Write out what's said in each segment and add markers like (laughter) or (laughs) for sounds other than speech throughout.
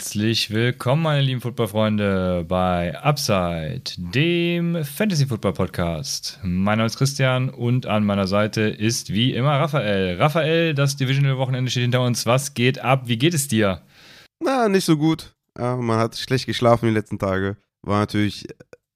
Herzlich willkommen, meine lieben Footballfreunde, bei Upside, dem Fantasy Football Podcast. Mein Name ist Christian und an meiner Seite ist wie immer Raphael. Raphael, das Divisional Wochenende steht hinter uns. Was geht ab? Wie geht es dir? Na, nicht so gut. Man hat schlecht geschlafen die letzten Tage. War natürlich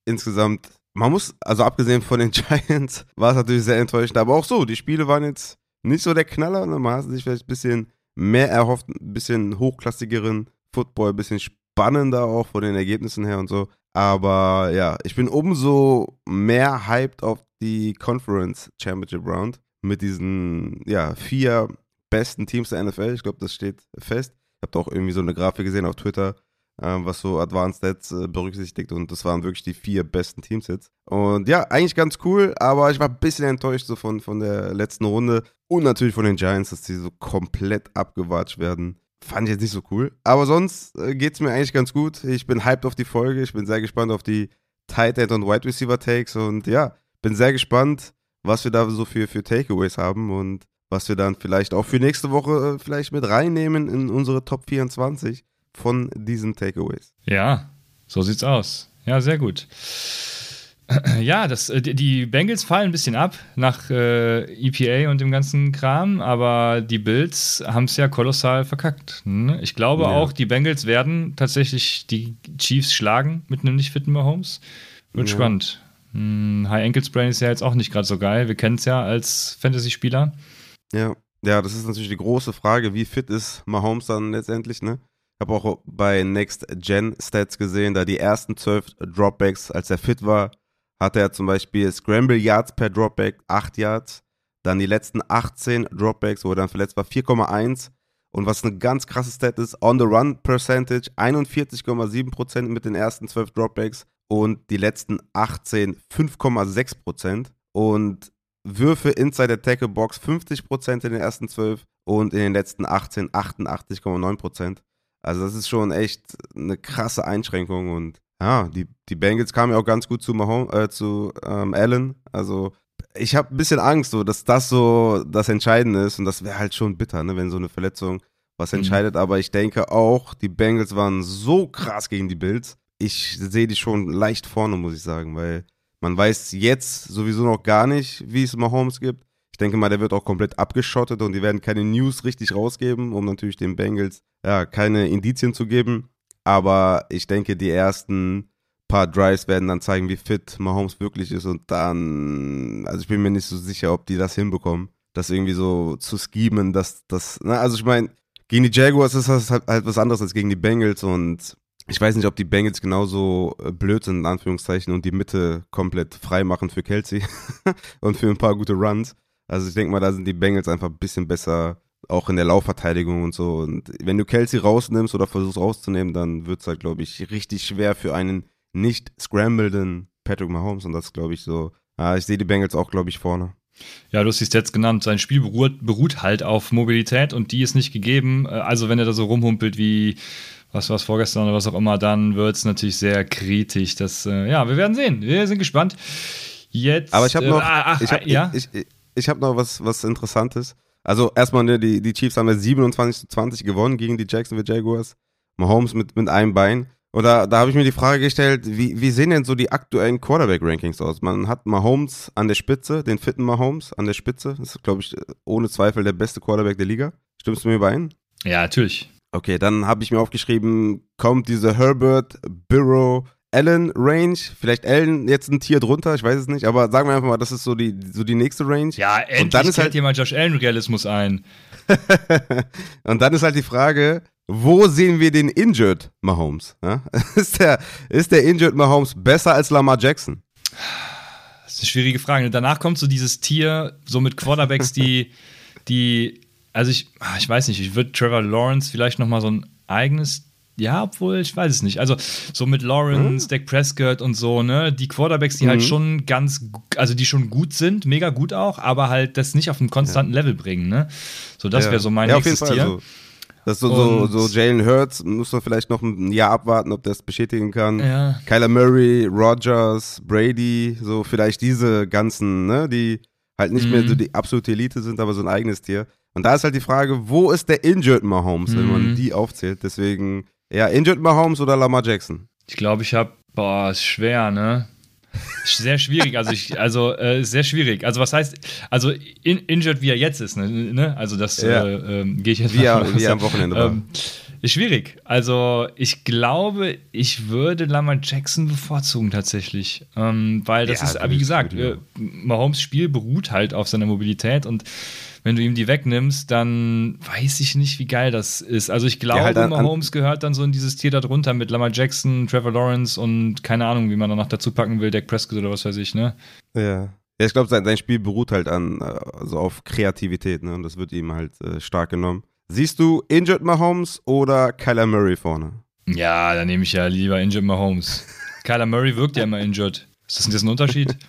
insgesamt, man muss, also abgesehen von den (laughs) Giants, war es natürlich sehr enttäuschend. Aber auch so, die Spiele waren jetzt nicht so der Knaller. Ne? Man hat sich vielleicht ein bisschen mehr erhofft, ein bisschen hochklassigeren Football, ein bisschen spannender auch von den Ergebnissen her und so. Aber ja, ich bin umso mehr hyped auf die Conference Championship Round mit diesen ja, vier besten Teams der NFL. Ich glaube, das steht fest. Ich habe auch irgendwie so eine Grafik gesehen auf Twitter, äh, was so Advanced Stats äh, berücksichtigt und das waren wirklich die vier besten Teams jetzt. Und ja, eigentlich ganz cool, aber ich war ein bisschen enttäuscht so von, von der letzten Runde und natürlich von den Giants, dass die so komplett abgewatscht werden. Fand ich jetzt nicht so cool. Aber sonst äh, geht es mir eigentlich ganz gut. Ich bin hyped auf die Folge. Ich bin sehr gespannt auf die Tight End und Wide Receiver Takes und ja, bin sehr gespannt, was wir da so für, für Takeaways haben und was wir dann vielleicht auch für nächste Woche äh, vielleicht mit reinnehmen in unsere Top 24 von diesen Takeaways. Ja, so sieht's aus. Ja, sehr gut. (clears throat) Ja, das, äh, die Bengals fallen ein bisschen ab nach äh, EPA und dem ganzen Kram, aber die Bills haben es ja kolossal verkackt. Ne? Ich glaube ja. auch, die Bengals werden tatsächlich die Chiefs schlagen mit einem nicht fitten Mahomes. Wird ja. spannend. Hm, High Ankle Sprain ist ja jetzt auch nicht gerade so geil. Wir kennen es ja als Fantasy-Spieler. Ja. ja, das ist natürlich die große Frage, wie fit ist Mahomes dann letztendlich, ne? Ich habe auch bei Next Gen Stats gesehen, da die ersten zwölf Dropbacks, als er fit war, hatte er zum Beispiel Scramble Yards per Dropback 8 Yards, dann die letzten 18 Dropbacks, wo er dann verletzt war, 4,1. Und was eine ganz krasse Stat ist, On the Run Percentage 41,7% mit den ersten 12 Dropbacks und die letzten 18 5,6%. Und Würfe inside der Tackle Box 50% in den ersten 12 und in den letzten 18 88,9%. Also das ist schon echt eine krasse Einschränkung und ja, die, die Bengals kamen ja auch ganz gut zu, Mahom, äh, zu ähm, Allen. Also ich habe ein bisschen Angst, so, dass das so das Entscheidende ist und das wäre halt schon bitter, ne, wenn so eine Verletzung was mhm. entscheidet. Mhm. Aber ich denke auch, die Bengals waren so krass gegen die Bills. Ich sehe die schon leicht vorne, muss ich sagen, weil man weiß jetzt sowieso noch gar nicht, wie es Mahomes gibt. Ich denke mal, der wird auch komplett abgeschottet und die werden keine News richtig rausgeben, um natürlich den Bengals ja, keine Indizien zu geben. Aber ich denke, die ersten paar Drives werden dann zeigen, wie fit Mahomes wirklich ist. Und dann, also ich bin mir nicht so sicher, ob die das hinbekommen, das irgendwie so zu schemen, dass das, na, also ich meine, gegen die Jaguars ist das halt, halt was anderes als gegen die Bengals und ich weiß nicht, ob die Bengals genauso äh, blöd sind, in Anführungszeichen, und die Mitte komplett frei machen für Kelsey (laughs) und für ein paar gute Runs. Also ich denke mal, da sind die Bengals einfach ein bisschen besser, auch in der Laufverteidigung und so. Und wenn du Kelsey rausnimmst oder versuchst rauszunehmen, dann wird es halt, glaube ich, richtig schwer für einen nicht scrambleden Patrick Mahomes. Und das glaube ich so. Ja, ich sehe die Bengals auch, glaube ich, vorne. Ja, du hast es jetzt genannt. Sein Spiel beruht, beruht, halt auf Mobilität und die ist nicht gegeben. Äh, also, wenn er da so rumhumpelt wie was war vorgestern oder was auch immer, dann wird es natürlich sehr kritisch. Das, äh, ja, wir werden sehen. Wir sind gespannt. Jetzt. Aber ich habe noch, äh, ach, ich hab, ja? ich, ich, ich habe noch was, was Interessantes. Also erstmal, ne, die, die Chiefs haben ja 27 zu 20 gewonnen gegen die Jacksonville Jaguars. Mahomes mit, mit einem Bein. Und da, da habe ich mir die Frage gestellt, wie, wie sehen denn so die aktuellen Quarterback-Rankings aus? Man hat Mahomes an der Spitze, den fitten Mahomes an der Spitze. Das ist, glaube ich, ohne Zweifel der beste Quarterback der Liga. Stimmst du mir überein? Ja, natürlich. Okay, dann habe ich mir aufgeschrieben, kommt diese Herbert, Burrow, Allen Range, vielleicht Allen jetzt ein Tier drunter, ich weiß es nicht, aber sagen wir einfach mal, das ist so die, so die nächste Range. Ja, endlich und dann ist halt jemand Josh Allen Realismus ein. (laughs) und dann ist halt die Frage, wo sehen wir den Injured Mahomes? Ja? (laughs) Ist, der, ist der Injured Mahomes besser als Lamar Jackson? Das ist eine schwierige Frage. Danach kommt so dieses Tier, so mit Quarterbacks, die, die, also ich, ah, ich weiß nicht, ich würde Trevor Lawrence vielleicht nochmal so ein eigenes ja, obwohl, ich weiß es nicht. Also, so mit Lawrence, mhm. Dak Prescott und so, ne? Die Quarterbacks, die halt mhm. halt schon ganz, also die schon gut sind, mega gut auch, aber halt das nicht auf einem konstanten ja. Level bringen, ne? So, das ja. wäre so mein ja, nächstes Tier. So. Das so, so, so Jalen Hurts, muss man vielleicht noch ein Jahr abwarten, ob der es bestätigen kann. Ja. Kyler Murray, Rogers, Brady, so vielleicht diese ganzen, ne, die halt nicht mhm. mehr so die absolute Elite sind, aber so ein eigenes Tier. Und da ist halt die Frage, wo ist der Injured Mahomes, mhm. wenn man mhm. die aufzählt? Deswegen, ja, Injured Mahomes oder Lamar Jackson? Ich glaube, ich habe, boah, ist schwer, ne? Sehr schwierig, also ich, also äh, sehr schwierig. Also was heißt, also in, injured wie er jetzt ist, ne? ne? Also das ja. äh, äh, gehe ich jetzt wie, er, wie er am Wochenende war. Ähm, ist schwierig. Also ich glaube, ich würde Lamar Jackson bevorzugen tatsächlich, ähm, weil das ja, ist, wie gesagt, äh, Mahomes Spiel beruht halt auf seiner Mobilität und wenn du ihm die wegnimmst, dann weiß ich nicht, wie geil das ist. Also ich glaube, halt Mahomes gehört dann so in dieses Tier da drunter mit Lamar Jackson, Trevor Lawrence und keine Ahnung, wie man danach dazu packen will, Dak Prescott oder was weiß ich, ne? Ja. Ja, ich glaube, sein, sein Spiel beruht halt an, also auf Kreativität, ne? Und das wird ihm halt äh, stark genommen. Siehst du Injured Mahomes oder Kyler Murray vorne? Ja, dann nehme ich ja lieber Injured Mahomes. (laughs) Kyler Murray wirkt ja immer injured. Ist das denn jetzt ein Unterschied? (laughs)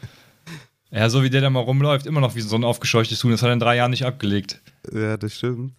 Ja, so wie der da mal rumläuft, immer noch wie so ein aufgescheuchtes Huhn. Das hat er in drei Jahren nicht abgelegt. Ja, das stimmt.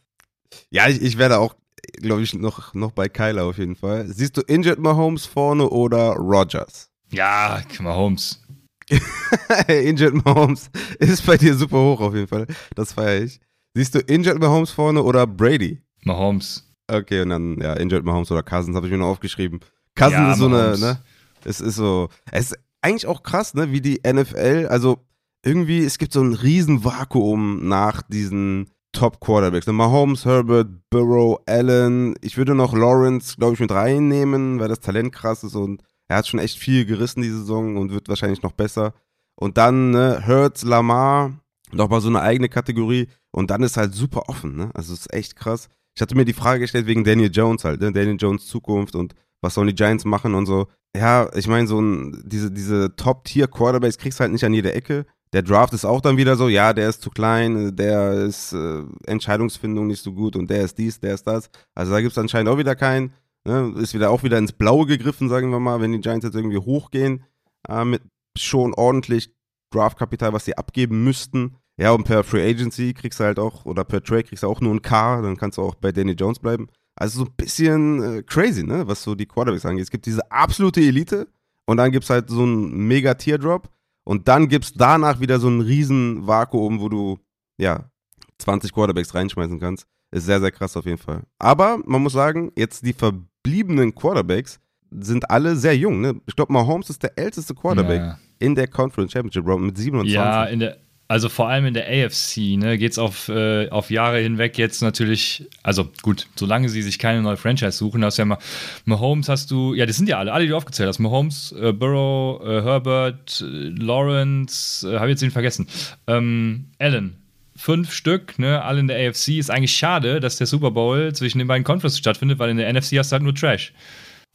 Ja, ich, ich werde auch, glaube ich, noch, noch bei Kyler auf jeden Fall. Siehst du Injured Mahomes vorne oder Rogers? Ja, Mahomes. (laughs) Injured Mahomes (laughs) ist bei dir super hoch auf jeden Fall. Das feiere ich. Siehst du Injured Mahomes vorne oder Brady? Mahomes. Okay, und dann, ja, Injured Mahomes oder Cousins habe ich mir noch aufgeschrieben. Cousins ja, ist so Mahomes. eine, ne? Es ist so, es ist eigentlich auch krass, ne, wie die NFL, also irgendwie, es gibt so ein riesen Vakuum nach diesen Top-Quarterbacks. Ne? Mahomes, Herbert, Burrow, Allen. Ich würde noch Lawrence, glaube ich, mit reinnehmen, weil das Talent krass ist und er hat schon echt viel gerissen diese Saison und wird wahrscheinlich noch besser. Und dann ne, Hurts, Lamar, nochmal so eine eigene Kategorie. Und dann ist halt super offen, ne? Also es ist echt krass. Ich hatte mir die Frage gestellt wegen Daniel Jones halt, ne? Daniel Jones Zukunft und was sollen die Giants machen und so. Ja, ich meine, so ein, diese, diese Top-Tier-Quarterbacks kriegst du halt nicht an jeder Ecke. Der Draft ist auch dann wieder so, ja, der ist zu klein, der ist äh, Entscheidungsfindung nicht so gut und der ist dies, der ist das. Also da gibt es anscheinend auch wieder keinen. Ne? Ist wieder auch wieder ins Blaue gegriffen, sagen wir mal, wenn die Giants jetzt irgendwie hochgehen äh, mit schon ordentlich Draftkapital, was sie abgeben müssten. Ja, und per Free Agency kriegst du halt auch, oder per Trade kriegst du auch nur ein K, dann kannst du auch bei Danny Jones bleiben. Also so ein bisschen äh, crazy, ne, was so die Quarterbacks angeht. Es gibt diese absolute Elite und dann gibt es halt so einen mega Teardrop und dann gibt es danach wieder so ein riesen Vakuum, wo du, ja, 20 Quarterbacks reinschmeißen kannst. Ist sehr, sehr krass auf jeden Fall. Aber man muss sagen, jetzt die verbliebenen Quarterbacks sind alle sehr jung. Ne? Ich glaube, Mahomes ist der älteste Quarterback ja. in der Conference Championship Round mit 27. Ja, in der, also vor allem in der AFC, ne, geht es auf, äh, auf Jahre hinweg jetzt natürlich, also gut, solange sie sich keine neue Franchise suchen, hast du ja mal, Mahomes hast du, ja, das sind ja alle, alle, die du aufgezählt hast, Mahomes, äh, Burrow, äh, Herbert, äh, Lawrence, äh, habe ich jetzt den vergessen, ähm, Allen, fünf Stück, ne, alle in der AFC, ist eigentlich schade, dass der Super Bowl zwischen den beiden Conferences stattfindet, weil in der NFC hast du halt nur Trash.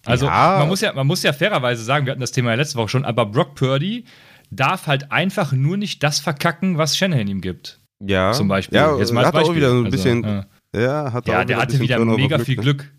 Also ja. man, muss ja, man muss ja fairerweise sagen, wir hatten das Thema ja letzte Woche schon, aber Brock Purdy darf halt einfach nur nicht das verkacken, was Shanahan ihm gibt. Ja. Zum Beispiel. Ja, Jetzt mal hat Beispiel. auch wieder so ein also, bisschen. Also, ja. ja, hat ja der hatte wieder mega Glück, viel ne? Glück.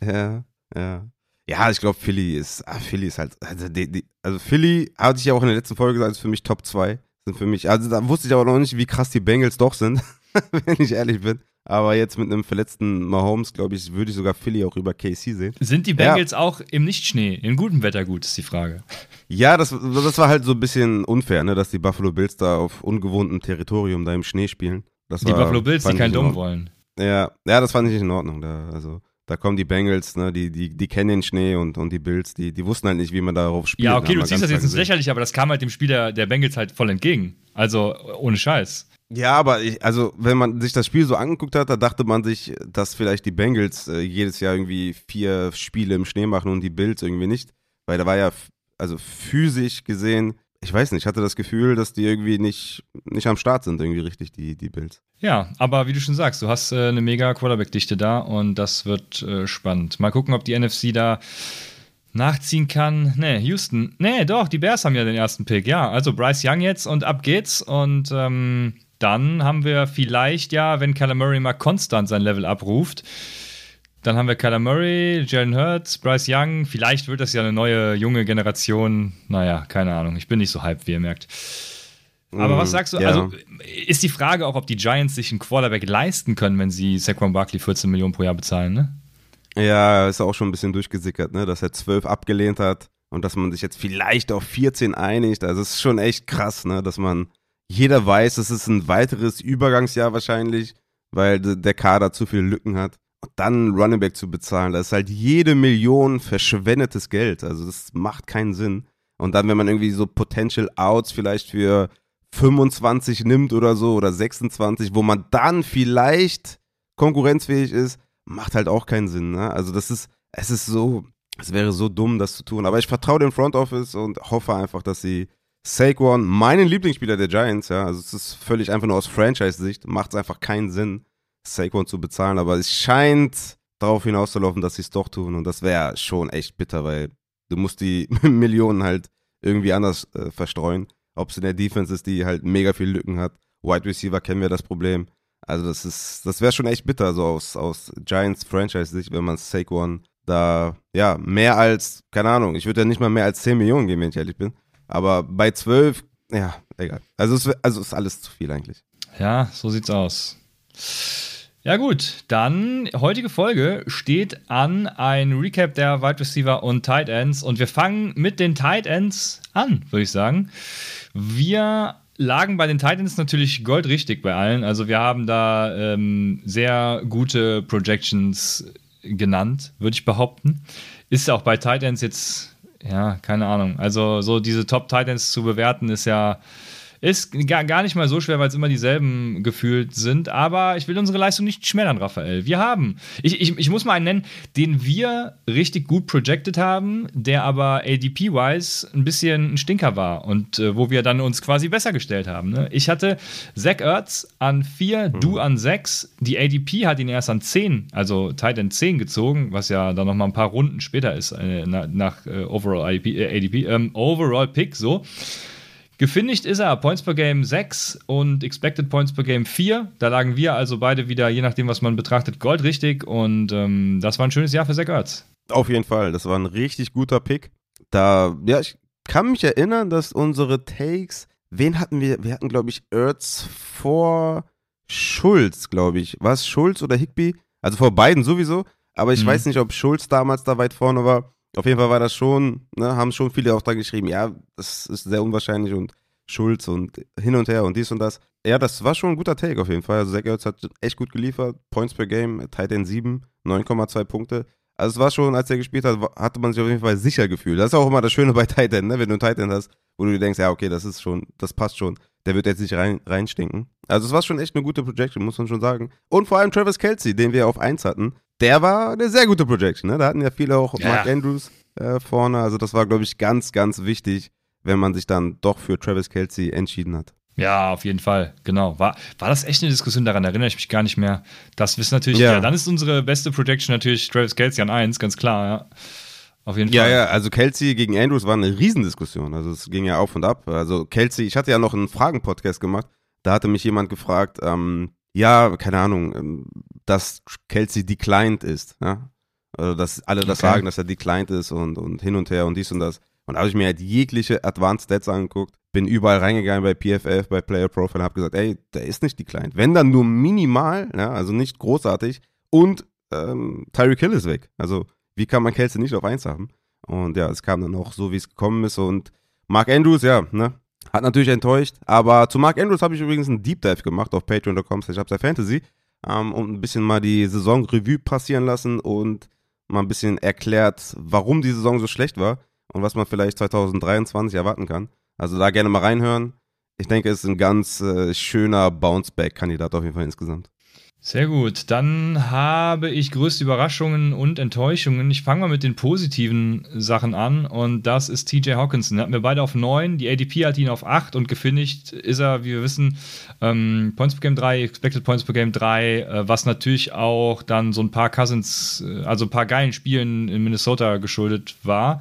Ja, ja. ja. Ja, ich glaube, Philly ist, ah, Philly ist halt, also, die, die, also Philly, hatte ich ja auch in der letzten Folge gesagt, ist für mich Top 2. Sind für mich, also da wusste ich aber noch nicht, wie krass die Bengals doch sind, (laughs) wenn ich ehrlich bin. Aber jetzt mit einem verletzten Mahomes, glaube ich, würde ich sogar Philly auch über KC sehen. Sind die Bengals ja. auch im Nichtschnee, in gutem Wetter gut, ist die Frage. Ja, das, das war halt so ein bisschen unfair, ne, dass die Buffalo Bills da auf ungewohntem Territorium da im Schnee spielen. Das die war, Buffalo Bills, die kein Dumm wollen. Ja, ja, das fand ich nicht in Ordnung. Da, also, da kommen die Bengals, ne, die, die, die kennen den Schnee und, und die Bills, die, die wussten halt nicht, wie man darauf spielt. Ja, okay, du ziehst das jetzt ins Lächerliche, aber das kam halt dem Spiel der, der Bengals halt voll entgegen. Also, ohne Scheiß. Ja, aber ich, also wenn man sich das Spiel so angeguckt hat, da dachte man sich, dass vielleicht die Bengals äh, jedes Jahr irgendwie vier Spiele im Schnee machen und die Bills irgendwie nicht. Weil da war ja, also physisch gesehen, ich weiß nicht, ich hatte das Gefühl, dass die irgendwie nicht, nicht am Start sind, irgendwie richtig, die, die Bills. Ja, aber wie du schon sagst, du hast äh, eine mega Quarterback-Dichte da und das wird äh, spannend. Mal gucken, ob die NFC da nachziehen kann. Nee, Houston. Nee, doch, die Bears haben ja den ersten Pick. Ja, also Bryce Young jetzt und ab geht's. Und ähm, dann haben wir vielleicht ja, wenn Kyler Murray mal konstant sein Level abruft, dann haben wir Kyler Murray, Jalen Hurts, Bryce Young. Vielleicht wird das ja eine neue, junge Generation. Naja, keine Ahnung. Ich bin nicht so hyped, wie ihr merkt. Aber was mm, sagst du? Ja. Also ist die Frage auch, ob die Giants sich einen Quarterback leisten können, wenn sie Saquon Barkley 14 Millionen pro Jahr bezahlen, ne? Ja, ist auch schon ein bisschen durchgesickert, ne? Dass er 12 abgelehnt hat und dass man sich jetzt vielleicht auf 14 einigt. Also es ist schon echt krass, ne? Dass man jeder weiß, es ist ein weiteres Übergangsjahr wahrscheinlich, weil der Kader zu viele Lücken hat. Und dann Running Back zu bezahlen, das ist halt jede Million verschwendetes Geld. Also das macht keinen Sinn. Und dann, wenn man irgendwie so Potential Outs vielleicht für 25 nimmt oder so oder 26, wo man dann vielleicht konkurrenzfähig ist, macht halt auch keinen Sinn. Ne? Also das ist, es ist so, es wäre so dumm, das zu tun. Aber ich vertraue dem Front Office und hoffe einfach, dass sie Saquon, meinen Lieblingsspieler der Giants, ja, also es ist völlig einfach nur aus Franchise-Sicht, macht es einfach keinen Sinn, Saquon zu bezahlen. Aber es scheint darauf hinauszulaufen, dass sie es doch tun. Und das wäre schon echt bitter, weil du musst die (laughs) Millionen halt irgendwie anders äh, verstreuen. Ob es in der Defense ist, die halt mega viel Lücken hat. Wide Receiver kennen wir das Problem. Also das ist, das wäre schon echt bitter, so aus, aus Giants Franchise-Sicht, wenn man Saquon da, ja, mehr als, keine Ahnung, ich würde ja nicht mal mehr als 10 Millionen geben, wenn ich ehrlich bin. Aber bei 12, ja, egal. Also es also ist alles zu viel eigentlich. Ja, so sieht's aus. Ja gut, dann heutige Folge steht an ein Recap der Wide Receiver und Tight Ends und wir fangen mit den Tight Ends an, würde ich sagen. Wir lagen bei den Titans natürlich goldrichtig bei allen. Also wir haben da ähm, sehr gute Projections genannt, würde ich behaupten. Ist auch bei Titans jetzt, ja, keine Ahnung. Also so diese Top Titans zu bewerten ist ja ist gar, gar nicht mal so schwer, weil es immer dieselben gefühlt sind. Aber ich will unsere Leistung nicht schmälern, Raphael. Wir haben, ich, ich, ich muss mal einen nennen, den wir richtig gut projected haben, der aber ADP-wise ein bisschen ein Stinker war und äh, wo wir dann uns quasi besser gestellt haben. Ne? Ich hatte Zach Ertz an 4, mhm. du an 6. Die ADP hat ihn erst an 10, also Titan 10 gezogen, was ja dann nochmal ein paar Runden später ist, äh, nach, nach äh, Overall ADP, äh, ADP ähm, Overall Pick, so. Gefinisht ist er Points per Game 6 und Expected Points per Game 4. Da lagen wir also beide wieder, je nachdem, was man betrachtet, goldrichtig. Und ähm, das war ein schönes Jahr für Zach Ertz. Auf jeden Fall. Das war ein richtig guter Pick. Da, ja, ich kann mich erinnern, dass unsere Takes, wen hatten wir? Wir hatten, glaube ich, Ertz vor Schulz, glaube ich. War es Schulz oder Higby? Also vor beiden sowieso. Aber ich mhm. weiß nicht, ob Schulz damals da weit vorne war. Auf jeden Fall war das schon, ne, haben schon viele auch dran geschrieben, ja, das ist sehr unwahrscheinlich und Schulz und hin und her und dies und das. Ja, das war schon ein guter Take auf jeden Fall. Also Zach Ertz hat echt gut geliefert. Points per Game, Tight End 7, 9,2 Punkte. Also es war schon, als er gespielt hat, hatte man sich auf jeden Fall sicher gefühlt. Das ist auch immer das Schöne bei Tight End, ne? wenn du einen Tight End hast, wo du dir denkst, ja, okay, das ist schon, das passt schon. Der wird jetzt nicht rein, reinstinken. Also es war schon echt eine gute Projection, muss man schon sagen. Und vor allem Travis Kelsey, den wir auf 1 hatten, der war eine sehr gute Projection. Ne? Da hatten ja viele auch ja. Mark Andrews äh, vorne. Also das war, glaube ich, ganz, ganz wichtig, wenn man sich dann doch für Travis Kelsey entschieden hat. Ja, auf jeden Fall, genau. War, war das echt eine Diskussion? Daran erinnere ich mich gar nicht mehr. Das wissen natürlich, ja. ja, dann ist unsere beste Projection natürlich Travis Kelsey an 1, ganz klar, ja. Auf jeden Fall. Ja, ja, also Kelsey gegen Andrews war eine Riesendiskussion. Also es ging ja auf und ab. Also Kelsey, ich hatte ja noch einen Fragen-Podcast gemacht. Da hatte mich jemand gefragt, ähm, ja, keine Ahnung, ähm, dass Kelsey declined ist. Ja? Also, dass alle das okay. sagen, dass er declined ist und, und hin und her und dies und das. Und da habe ich mir halt jegliche Advanced Stats angeguckt, bin überall reingegangen bei PFF, bei Player Profile und habe gesagt, ey, der ist nicht declined. Wenn dann nur minimal, ja, also nicht großartig. Und ähm, Tyreek Hill ist weg. Also wie kann man Kelsey nicht auf 1 haben? Und ja, es kam dann auch so, wie es gekommen ist. Und Mark Andrews, ja, ne, hat natürlich enttäuscht. Aber zu Mark Andrews habe ich übrigens einen Deep Dive gemacht auf patreon.com. Ich habe Fantasy ähm, und ein bisschen mal die Saison Revue passieren lassen und mal ein bisschen erklärt, warum die Saison so schlecht war und was man vielleicht 2023 erwarten kann. Also da gerne mal reinhören. Ich denke, es ist ein ganz äh, schöner Bounce-Back-Kandidat auf jeden Fall insgesamt. Sehr gut. Dann habe ich größte Überraschungen und Enttäuschungen. Ich fange mal mit den positiven Sachen an und das ist TJ Hawkinson. Hatten wir beide auf 9, die ADP hat ihn auf 8 und gefinisht ist er, wie wir wissen, ähm, Points per Game 3, Expected Points per Game 3, äh, was natürlich auch dann so ein paar Cousins, äh, also ein paar geilen Spielen in Minnesota geschuldet war.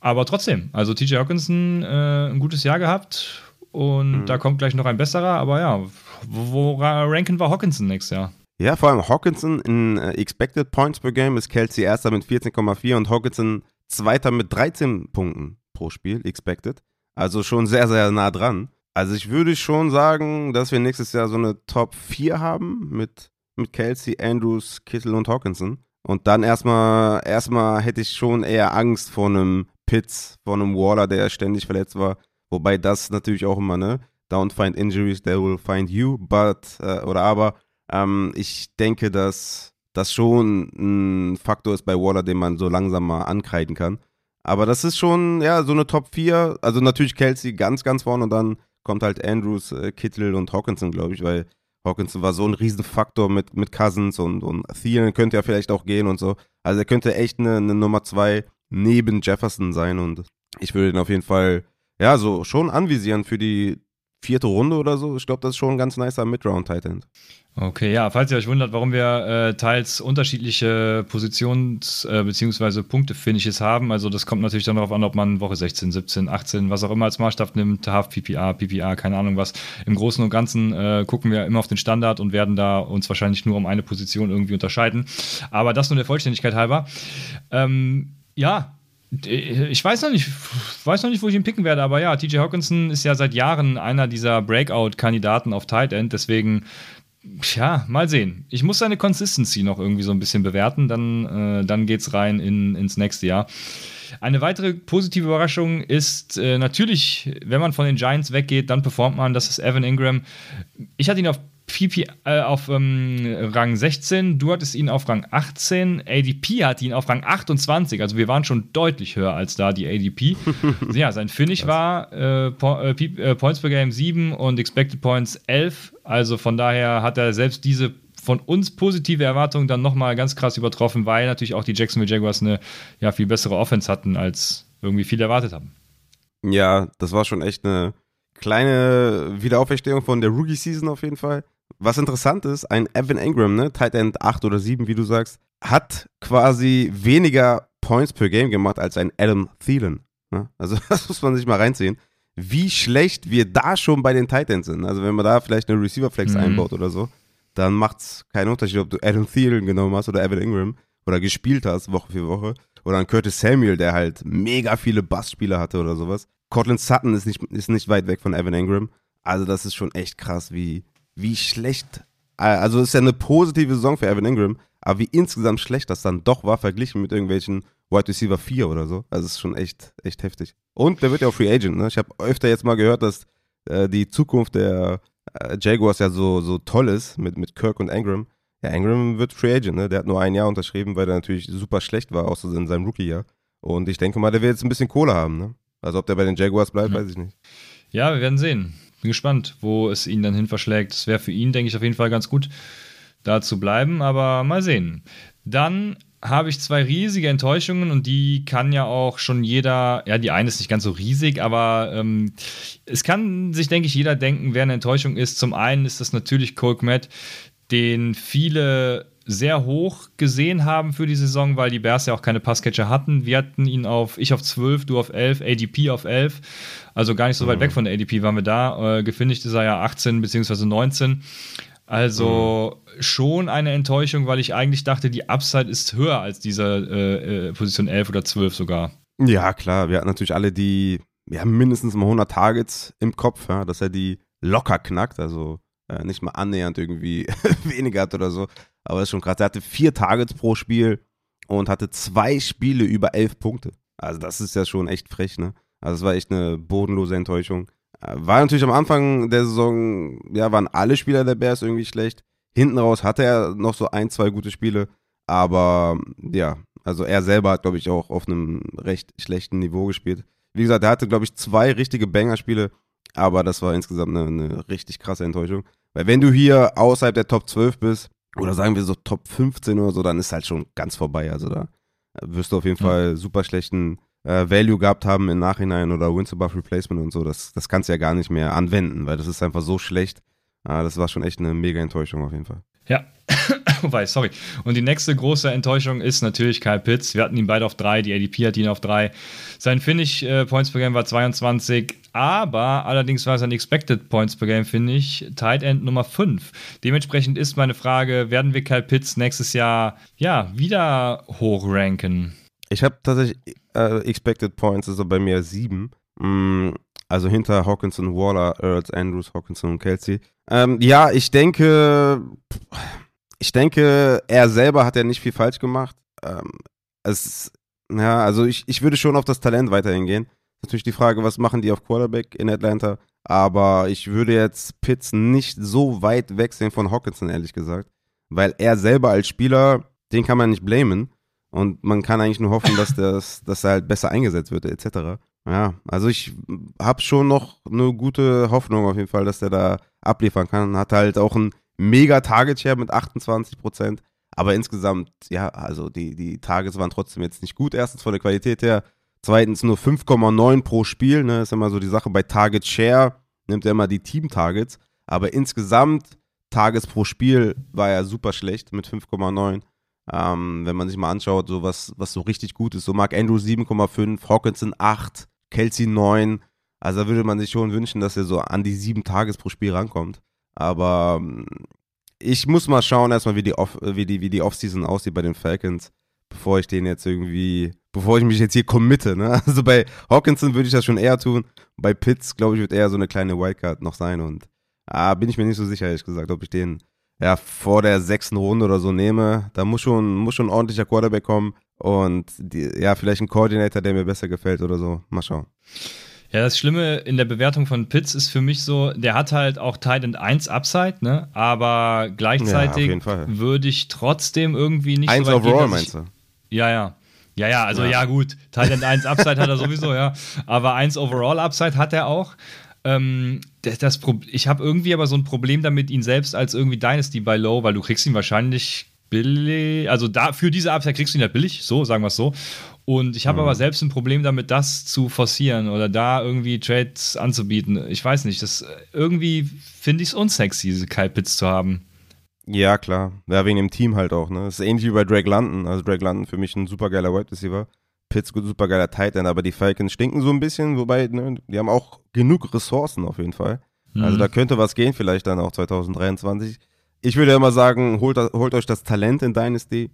Aber trotzdem, also TJ Hawkinson äh, ein gutes Jahr gehabt und mhm. da kommt gleich noch ein besserer, aber ja, wo, ranken wir Hawkinson nächstes Jahr? Ja, vor allem Hawkinson in uh, Expected Points per Game ist Kelsey erster mit 14,4 und Hawkinson zweiter mit 13 Punkten pro Spiel, Expected. Also schon sehr, sehr nah dran. Also ich würde schon sagen, dass wir nächstes Jahr so eine Top 4 haben mit, mit Kelsey, Andrews, Kittel und Hawkinson. Und dann erstmal, erstmal hätte ich schon eher Angst vor einem Pitts, vor einem Waller, der ständig verletzt war. Wobei das natürlich auch immer, ne? Don't find injuries, they will find you. But, äh, oder aber, Ähm, ich denke, dass das schon ein Faktor ist bei Waller, den man so langsam mal ankreiden kann. Aber das ist schon, ja, so eine Top 4. Also natürlich Kelsey ganz, ganz vorne und dann kommt halt Andrews, äh, Kittel und Hawkinson, glaube ich, weil Hawkinson war so ein Riesenfaktor mit, mit Cousins und, und Thielen könnte ja vielleicht auch gehen und so. Also er könnte echt eine, eine Nummer 2 neben Jefferson sein und ich würde ihn auf jeden Fall, ja, so schon anvisieren für die vierte Runde oder so. Ich glaube, das ist schon ein ganz nicer Mid-Round-Tight End. Okay, ja, falls ihr euch wundert, warum wir äh, teils unterschiedliche Positions- äh, bzw. Punkte-Finishes haben, also das kommt natürlich dann darauf an, ob man Woche 16, 17, 18, was auch immer als Maßstab nimmt, Half PPA, PPA, keine Ahnung was. Im Großen und Ganzen äh, gucken wir immer auf den Standard und werden da uns wahrscheinlich nur um eine Position irgendwie unterscheiden. Aber das nur der Vollständigkeit halber. Ähm, ja, ich weiß noch nicht, weiß noch nicht, wo ich ihn picken werde, aber ja, TJ Hawkinson ist ja seit Jahren einer dieser Breakout-Kandidaten auf Tight End, deswegen, ja, mal sehen. Ich muss seine Consistency noch irgendwie so ein bisschen bewerten, dann, äh, dann geht's rein in, ins nächste Jahr. Eine weitere positive Überraschung ist äh, natürlich, wenn man von den Giants weggeht, dann performt man, das ist Evan Ingram. Ich hatte ihn auf PP äh, auf ähm, Rang 16, du hattest ihn auf Rang 18, ADP hat ihn auf Rang 28, also wir waren schon deutlich höher als da die ADP. (laughs) ja, sein Finish war äh, po äh, äh, Points per Game 7 und Expected Points 11, also von daher hat er selbst diese von uns positive Erwartungen dann nochmal ganz krass übertroffen, weil natürlich auch die Jacksonville Jaguars eine ja, viel bessere Offense hatten, als irgendwie viele erwartet haben. Ja, das war schon echt eine kleine Wiederauferstehung von der Rookie-Season auf jeden Fall. Was interessant ist, ein Evan Ingram, ne, Tight End 8 oder 7, wie du sagst, hat quasi weniger Points per Game gemacht als ein Adam Thielen. Ne? Also (laughs) das muss man sich mal reinziehen. Wie schlecht wir da schon bei den Tight Ends sind. Also wenn man da vielleicht eine Receiver Flex mhm. einbaut oder so, dann macht es keinen Unterschied, ob du Adam Thielen genommen hast oder Evan Ingram oder gespielt hast Woche für Woche oder ein Curtis Samuel, der halt mega viele Bassspieler hatte oder sowas. Cortland Sutton ist nicht, ist nicht weit weg von Evan Ingram. Also das ist schon echt krass, wie, wie schlecht, äh, also es ist ja eine positive Saison für Evan Ingram, aber wie insgesamt schlecht das dann doch war, verglichen mit irgendwelchen Wide Receiver 4 oder so. Also es ist schon echt, echt heftig. Und der wird ja auch Free Agent, ne? Ich habe öfter jetzt mal gehört, dass äh, die Zukunft der äh, Jaguars ja so, so toll ist mit, mit Kirk und Ingram. Ja, Ingram wird Free Agent, ne? Der hat nur ein Jahr unterschrieben, weil er natürlich super schlecht war, außer in seinem Rookie-Jahr. Und ich denke mal, der wird jetzt ein bisschen Kohle haben, ne? Also ob der bei den Jaguars bleibt, mhm. weiß ich nicht. Ja, wir werden sehen. Bin gespannt, wo es ihn dann hin verschlägt. Es wäre für ihn, denke ich, auf jeden Fall ganz gut, da zu bleiben, aber mal sehen. Dann habe ich zwei riesige Enttäuschungen und die kann ja auch schon jeder, ja, die eine ist nicht ganz so riesig, aber ähm, es kann sich, denke ich, jeder denken, wer eine Enttäuschung ist. Zum einen ist das natürlich Cole Kmet, den viele sehr hoch gesehen haben für die Saison, weil die Bears ja auch keine Passcatcher hatten. Wir hatten ihn auf, ich auf 12, du auf 11, ADP auf 11. Also gar nicht so weit mhm. weg von der ADP waren wir da. Äh, gefinisht ist er ja 18 bzw. 19. Also mhm. schon eine Enttäuschung, weil ich eigentlich dachte, die Upside ist höher als diese äh, äh, Position 11 oder 12 sogar. Ja, klar. Wir hatten natürlich alle die, wir haben mindestens mal 100 Targets im Kopf, ja, dass er die locker knackt. Also äh, nicht mal annähernd irgendwie (laughs) weniger hat oder so. Aber das ist schon krass. Er hatte vier Targets pro Spiel und hatte zwei Spiele über elf Punkte. Also das ist ja schon echt frech, ne? Also es war echt eine bodenlose Enttäuschung. Äh, war natürlich am Anfang der Saison, ja, waren alle Spieler der Bears irgendwie schlecht. Hinten raus hatte er noch so ein, zwei gute Spiele. Aber ja, also er selber hat, glaube ich, auch auf einem recht schlechten Niveau gespielt. Wie gesagt, er hatte, glaube ich, zwei richtige Banger-Spiele, aber das war insgesamt eine, eine richtig krasse Enttäuschung. Weil wenn du hier außerhalb der Top 12 bist, oder sagen wir so Top 15 oder so, dann ist halt schon ganz vorbei. Also da wirst du auf jeden ja. Fall super schlechten äh, Value gehabt haben im Nachhinein oder Wins above Replacement und so. Das, das kannst du ja gar nicht mehr anwenden, weil das ist einfach so schlecht. Äh, das war schon echt eine mega Enttäuschung auf jeden Fall. Ja, wobei, sorry. Und die nächste große Enttäuschung ist natürlich Kyle Pitts. Wir hatten ihn beide auf drei, die ADP hat ihn auf drei. Sein Finish äh, Points per Game war 22, aber allerdings war sein Expected Points per Game, finde ich, Tight End Nummer 5. Dementsprechend ist meine Frage, werden wir Kyle Pitts nächstes Jahr ja wieder hochranken? Ich habe tatsächlich äh, Expected Points, also bei mir 7. Mm, also hinter Hawkinson, Waller, Earls, Andrews, Hawkinson und Kelsey. Ähm, ja, ich denke, ich denke, er selber hat ja nicht viel falsch gemacht. Ähm, es, ja, also ich, ich würde schon auf das Talent weiterhin gehen. Natürlich die Frage, was machen die auf Quarterback in Atlanta? Aber ich würde jetzt Pitts nicht so weit wegsehen von Hawkinson, ehrlich gesagt. Weil er selber als Spieler, den kann man nicht blamen. Und man kann eigentlich nur hoffen, dass, das, dass er halt besser eingesetzt wird, etc. Ja, also ich habe schon noch eine gute Hoffnung auf jeden Fall, dass der da abliefern kann. Hat halt auch ein mega Target Share mit 28 Prozent. Aber insgesamt, ja, also die, die Targets waren trotzdem jetzt nicht gut. Erstens von der Qualität her. Zweitens nur 5,9 pro Spiel. Ne? Ist immer so die Sache bei Target Share. Nimmt er immer die Team-Targets. Aber insgesamt, Targets pro Spiel war er super schlecht mit 5,9. Ähm, wenn man sich mal anschaut, so was, was so richtig gut ist. So Mark Andrews 7,5, Hawkinson 8, Kelsey 9. Also da würde man sich schon wünschen, dass er so an die sieben Tages pro Spiel rankommt. Aber ähm, ich muss mal schauen erstmal, wie die, Off, wie die, wie die Offseason aussieht bei den Falcons, bevor ich den jetzt irgendwie, bevor ich mich jetzt hier committe. Ne? (laughs) Also bei Hawkinson würde ich das schon eher tun. Bei Pitts, glaube ich, wird eher so eine kleine Wildcard noch sein. Und ah, bin ich mir nicht so sicher, ehrlich gesagt, ob ich den ja, vor der sechsten Runde oder so nehme. Da muss schon, muss schon ein ordentlicher Quarterback kommen und die, ja, vielleicht ein Coordinator, der mir besser gefällt oder so. Mal schauen. Ja, das Schlimme in der Bewertung von Pitts ist für mich so, der hat halt auch Titan 1 Upside, ne? Aber gleichzeitig ja, würde ich trotzdem irgendwie nicht 1 so weit overall, gehen, meinst du? Ja, ja. Ja, ja, also ja, ja gut. Titan 1 Upside hat er sowieso, ja. Aber 1 Overall Upside hat er auch. Ähm, das, das ich habe irgendwie aber so ein Problem damit, ihn selbst als irgendwie Dynasty bei Low, weil du kriegst ihn wahrscheinlich billig, also da für diese Upside kriegst du ihn halt billig, so sagen wir es so. Und ich habe mhm. aber selbst ein Problem damit, das zu forcieren oder da irgendwie Trades anzubieten. Ich weiß nicht, das irgendwie finde ich es unsexy, diese Kyle Pitts zu haben. Ja, klar. Ja, wegen dem Team halt auch, ne? Das ist ähnlich wie bei Drake London. Also Drake London für mich ein super geiler Wide Receiver. Pitts super geiler Tight End, aber die Falcons stinken so ein bisschen, wobei, ne, die haben auch genug Ressourcen auf jeden Fall. Also mhm. Also da könnte was gehen, vielleicht dann auch 2023. Ich würde ja immer sagen, holt, holt euch das Talent in Dynasty.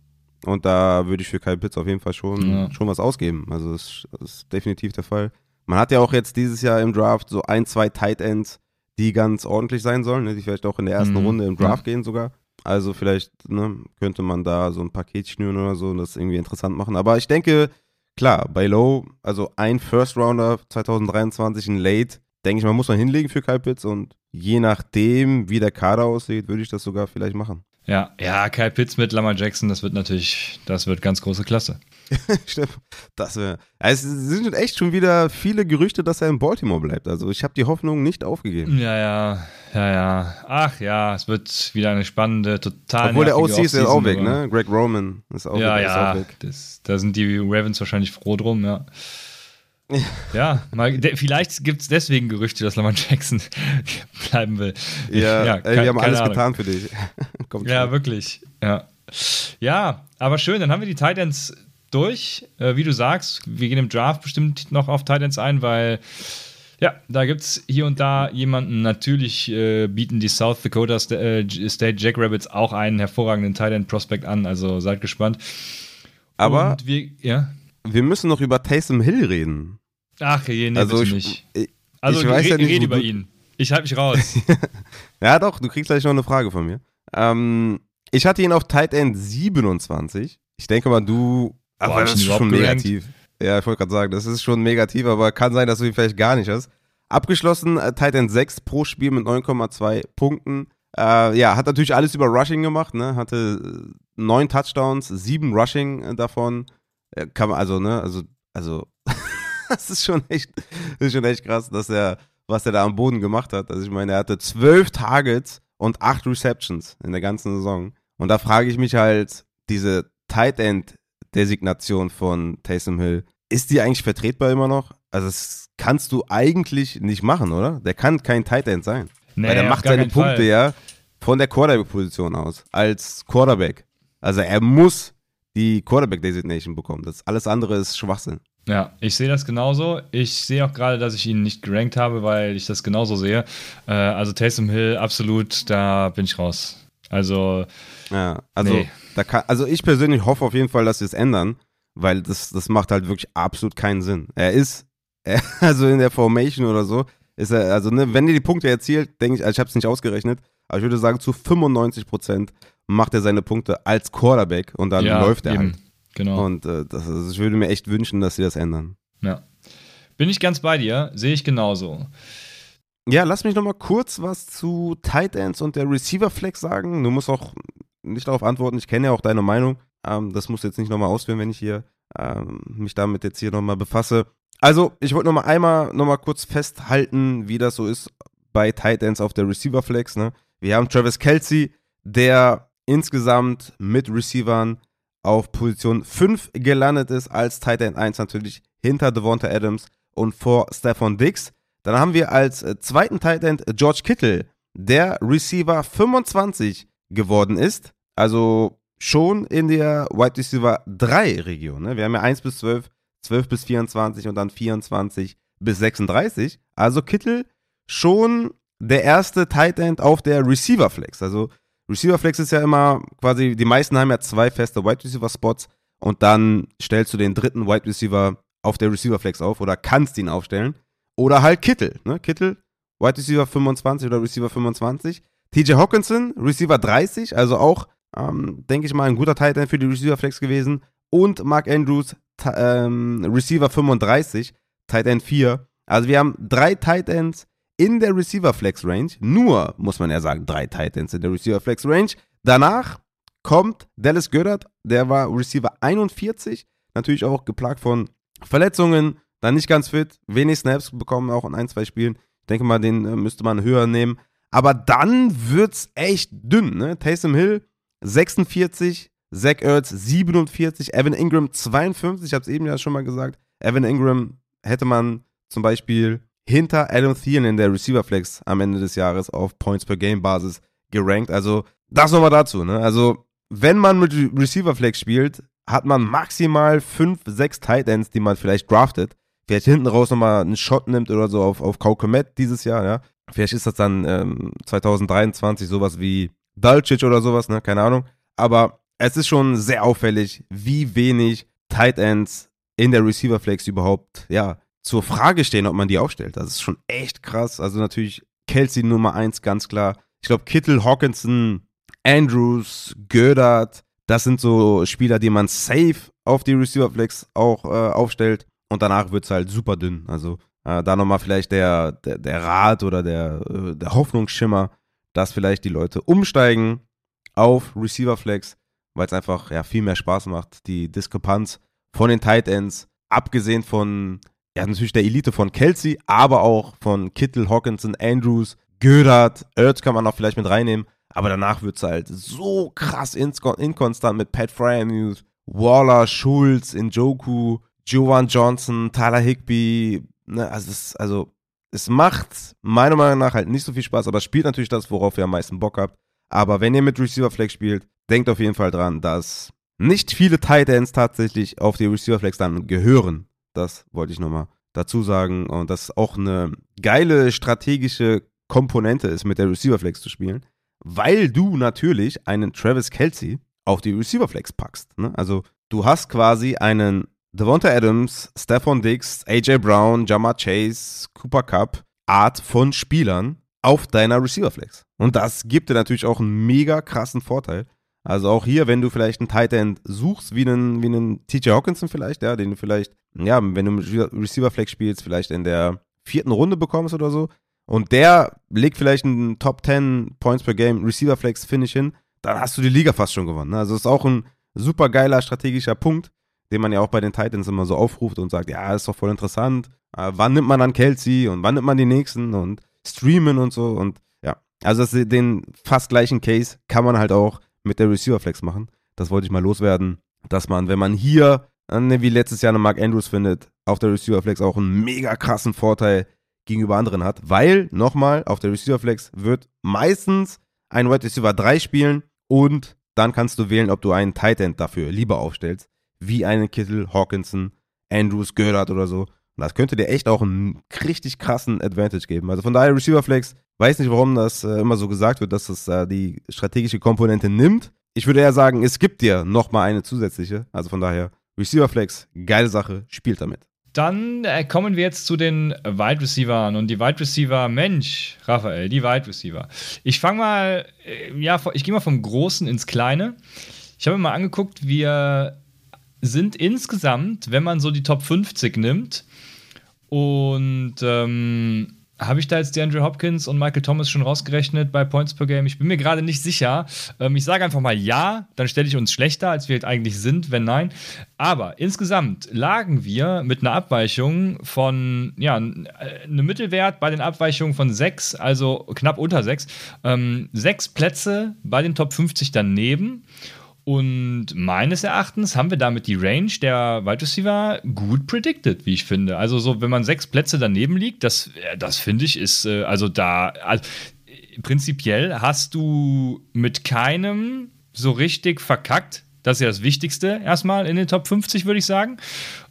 Und da würde ich für Kyle Pitts auf jeden Fall schon, ja. schon was ausgeben. Also das ist, das ist, definitiv der Fall. Man hat ja auch jetzt dieses Jahr im Draft so ein, zwei Tight Ends, die ganz ordentlich sein sollen, ne, die vielleicht auch in der ersten mhm. Runde im Draft ja. gehen sogar. Also vielleicht ne, könnte man da so ein Paket schnüren oder so und das irgendwie interessant machen. Aber ich denke, klar, bei Low, also ein First Rounder 2023, ein Late, denke ich mal, muss man hinlegen für Kyle Pitts und je nachdem, wie der Kader aussieht, würde ich das sogar vielleicht machen. Ja, ja, Kyle Pitts mit Lamar Jackson, das wird natürlich, das wird ganz große Klasse. (laughs) Stimmt. Das wäre. Also es sind echt schon wieder viele Gerüchte, dass er in Baltimore bleibt. Also ich habe die Hoffnung nicht aufgegeben. Ja, ja, ja, ja. Ach ja, es wird wieder eine spannende, total. Obwohl der OC ist ja auch weg, ne? Greg Roman ist auch, ja, weg, ja, ist auch weg. Das, da sind die Ravens wahrscheinlich froh drum, ja. (laughs) Ja, mal, de, vielleicht gibt es deswegen Gerüchte, dass Lamar Jackson (laughs) bleiben will. Ja, ja ey, wir haben alles Ahnung. getan für dich. (laughs) ja, schon. wirklich. Ja. ja, aber schön, dann haben wir die Titans durch. Äh, wie du sagst, wir gehen im Draft bestimmt noch auf Titans ein, weil ja, da gibt es hier und da jemanden. Natürlich äh, bieten die South Dakota äh, State Jackrabbits auch einen hervorragenden Titan Prospect an, also seid gespannt. Aber wir, ja? Wir müssen noch über Taysom Hill reden. Ach, je, nee, also ich, nicht. Ich, also, ich weiß ja nicht, red über ihn. Ich halte mich raus. (laughs) ja, doch, du kriegst gleich noch eine Frage von mir. Ähm, ich hatte ihn auf Tight End 27. Ich denke mal, du. Boah, aber das ist schon negativ. Ja, ich wollte gerade sagen, das ist schon negativ, aber kann sein, dass du ihn vielleicht gar nicht hast. Abgeschlossen, äh, Tight End 6 pro Spiel mit 9,2 Punkten. Äh, ja, hat natürlich alles über Rushing gemacht, ne? Hatte äh, neun Touchdowns, sieben Rushing äh, davon. Kann man, also, ne, also, also, (laughs) das ist schon echt, das ist schon echt krass, dass er, was er da am Boden gemacht hat. Also ich meine, er hatte zwölf Targets und acht Receptions in der ganzen Saison. Und da frage ich mich halt, diese Tight End Designation von Taysom Hill, ist die eigentlich vertretbar immer noch? Also das kannst du eigentlich nicht machen, oder? Der kann kein Tight End sein. Nee, Weil der macht seine Punkte Fall. ja von der Quarterback-Position aus, als Quarterback. Also er muss die Quarterback-Designation bekommen. Das alles andere ist Schwachsinn. Ja, ich sehe das genauso. Ich sehe auch gerade, dass ich ihn nicht gerankt habe, weil ich das genauso sehe. Äh, also Taysom Hill, absolut, da bin ich raus. Also. Ja, also, nee. da kann, also ich persönlich hoffe auf jeden Fall, dass sie es ändern, weil das, das macht halt wirklich absolut keinen Sinn. Er ist, (laughs) er, also in der Formation oder so, ist er, also ne, wenn er die Punkte erzielt, denke ich, also ich habe es nicht ausgerechnet, aber ich würde sagen, zu 95 Prozent macht er seine Punkte als Quarterback und dann ja, läuft er eben. halt. Genau. Und äh, das, also ich würde mir echt wünschen, dass sie das ändern. Ja. Bin ich ganz bei dir, sehe ich genauso. ja, lass mich nochmal kurz was zu Tight Ends und der Receiver Flex sagen. Du musst auch nicht darauf antworten, ich kenne ja auch deine Meinung. Ähm, das musst du jetzt nicht nochmal ausführen, wenn ich hier ähm, mich damit jetzt hier nochmal befasse. Also, ich wollte nochmal einmal nochmal kurz festhalten, wie das so ist bei Tight Ends auf der Receiver Flex. Ne? Wir haben Travis Kelsey, der insgesamt mit Receivern auf Position 5 gelandet ist, als Tight End 1 natürlich hinter Devonta Adams und vor Stephon Diggs. Dann haben wir als äh, zweiten Tight End George Kittle, der Receiver 25 geworden ist. Also schon in der Wide Receiver 3 Region. Ne? Wir haben ja 1 bis 12, 12 bis 24 und dann 24 bis 36. Also Kittle schon der erste Tight End auf der Receiver Flex. Also Receiver Flex ist ja immer quasi, die meisten haben ja zwei feste Wide Receiver Spots und dann stellst du den dritten Wide Receiver auf der Receiver Flex auf oder kannst ihn aufstellen. Oder halt Kittel, ne? Kittel, Wide Receiver 25 oder Receiver 25. TJ Hawkinson, Receiver 30, also auch, ähm, denke ich mal, ein guter Tight für die Receiver Flex gewesen. Und Mark Andrews, ähm, Receiver 35, Tight End 4. Also wir haben drei Tight Ends in der Receiver Flex Range. Nur, muss man ja sagen, drei Titans in der Receiver Flex Range. Danach kommt Dallas Goddard, der war Receiver 41, natürlich auch geplagt von Verletzungen, dann nicht ganz fit, wenig Snaps bekommen, auch in ein, zwei Spielen. Ich denke mal, den äh, müsste man höher nehmen. Aber dann wird's echt dünn, ne? Taysom Hill 46, Zach Ertz 47, Evan Ingram 52, ich habe es eben ja schon mal gesagt. Evan Ingram hätte man zum Beispiel hinter Adam Thielen in der Receiver Flex am Ende des Jahres auf Points per Game Basis gerankt. Also das nochmal dazu. Ne? Also wenn man mit Receiver Flex spielt, hat man maximal 5, 6 Tight Ends, die man vielleicht draftet. Vielleicht hinten raus nochmal einen Shot nimmt oder so auf, auf Kaukomet dieses Jahr. Ja? Vielleicht ist das dann ähm, 2023 sowas wie Dulcich oder sowas, ne? keine Ahnung. Aber es ist schon sehr auffällig, wie wenig Tight Ends in der Receiver Flex überhaupt, ja, zur Frage stehen, ob man die aufstellt. Das ist schon echt krass. Also natürlich Kelsey Nummer 1, ganz klar. Ich glaube, Kittel, Hawkinson, Andrews, Gödert, das sind so Spieler, die man safe auf die Receiver Flex auch äh, aufstellt. Und danach wird es halt super dünn. Also äh, da nochmal vielleicht der, der, der Rat oder der, äh, der Hoffnungsschimmer, dass vielleicht die Leute umsteigen auf Receiver Flex, weil es einfach ja, viel mehr Spaß macht. Die Diskrepanz von den Tight Ends, abgesehen von ja, natürlich der Elite von Kelsey, aber auch von Kittel, Hawkinson, Andrews, Gödert, Ertz kann man noch vielleicht mit reinnehmen. Aber danach wird es halt so krass inkonstant mit Pat Fryermuth, Waller, Schulz, Njoku, Jovan Johnson, Tyler Higby. Ne, also, es, also, es macht meiner Meinung nach halt nicht so viel Spaß, aber spielt natürlich das, worauf ihr am meisten Bock habt. Aber wenn ihr mit Receiver Flex spielt, denkt auf jeden Fall dran, dass nicht viele Tight Ends tatsächlich auf die Receiver Flex dann gehören. Das wollte ich nochmal dazu sagen. Und das auch eine geile strategische Komponente ist, mit der Receiver Flex zu spielen, weil du natürlich einen Travis Kelsey auf die Receiver Flex packst. Ne? Also du hast quasi einen Devonta Adams, Stephon Diggs, AJ Brown, Jamar Chase, Cooper Cup Art von Spielern auf deiner Receiver Flex. Und das gibt dir natürlich auch einen mega krassen Vorteil, also auch hier, wenn du vielleicht einen Tight End suchst, wie einen, wie einen TJ Hawkinson vielleicht, ja, den du vielleicht, ja, wenn du Receiver Flex spielst, vielleicht in der vierten Runde bekommst oder so, und der legt vielleicht einen Top 10 Points per Game Receiver Flex Finish hin, dann hast du die Liga fast schon gewonnen. Ne? Also das ist auch ein super geiler strategischer Punkt, den man ja auch bei den Titans immer so aufruft und sagt, ja, ist doch voll interessant. Äh, wann nimmt man dann Kelsey und wann nimmt man die nächsten und streamen und so und ja. Also das, den fast gleichen Case kann man halt auch mit der Receiver Flex machen. Das wollte ich mal loswerden, dass man, wenn man hier, ne, wie letztes Jahr eine Mark Andrews findet, auf der Receiver Flex auch einen mega krassen Vorteil gegenüber anderen hat, weil, nochmal, auf der Receiver Flex wird meistens ein Wide Receiver 3 spielen und dann kannst du wählen, ob du einen Tight End dafür lieber aufstellst, wie einen Kittel, Hawkinson, Andrews, Göllert oder so. Und das könnte dir echt auch einen richtig krassen Advantage geben. Also von daher Receiver Flex Weiß nicht, warum das äh, immer so gesagt wird, dass es äh, die strategische Komponente nimmt. Ich würde eher sagen, es gibt dir nochmal eine zusätzliche. Also von daher, Receiver Flex, geile Sache, spielt damit. Dann äh, kommen wir jetzt zu den Wide Receivern und die Wide Receiver, Mensch, Raphael, die Wide Receiver. Ich fange mal, äh, ja, ich gehe mal vom Großen ins Kleine. Ich habe mir mal angeguckt, wir sind insgesamt, wenn man so die Top 50 nimmt und ähm, habe ich da jetzt DeAndre Hopkins und Michael Thomas schon rausgerechnet bei Points per Game? Ich bin mir gerade nicht sicher. Ähm, ich sage einfach mal ja, dann stelle ich uns schlechter, als wir halt eigentlich sind, wenn nein. Aber insgesamt lagen wir mit einer Abweichung von, ja, einem Mittelwert bei den Abweichungen von 6, also knapp unter 6, ähm, sechs Plätze bei den Top 50 daneben. Und meines Erachtens haben wir damit die Range der Wide Receiver gut predicted, wie ich finde. Also so, wenn man sechs Plätze daneben liegt, das, das finde ich ist, äh, also da, also, prinzipiell hast du mit keinem so richtig verkackt. Das ist ja das Wichtigste erstmal in den Top 50, würde ich sagen.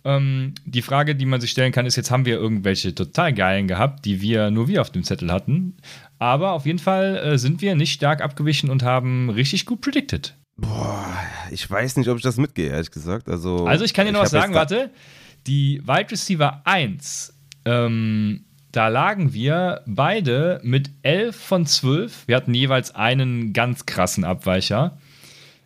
Ähm, die Frage, die man sich stellen kann, ist, jetzt haben wir irgendwelche total geilen gehabt, die wir nur wir auf dem Zettel hatten. Aber auf jeden Fall äh, sind wir nicht stark abgewichen und haben richtig gut predicted. Boah, ich weiß nicht, ob ich das mitgehe, ehrlich gesagt. Also, also ich kann dir noch was sagen, warte. Die Wide Receiver 1, ähm, da lagen wir beide mit 11 von 12. Wir hatten jeweils einen ganz krassen Abweicher.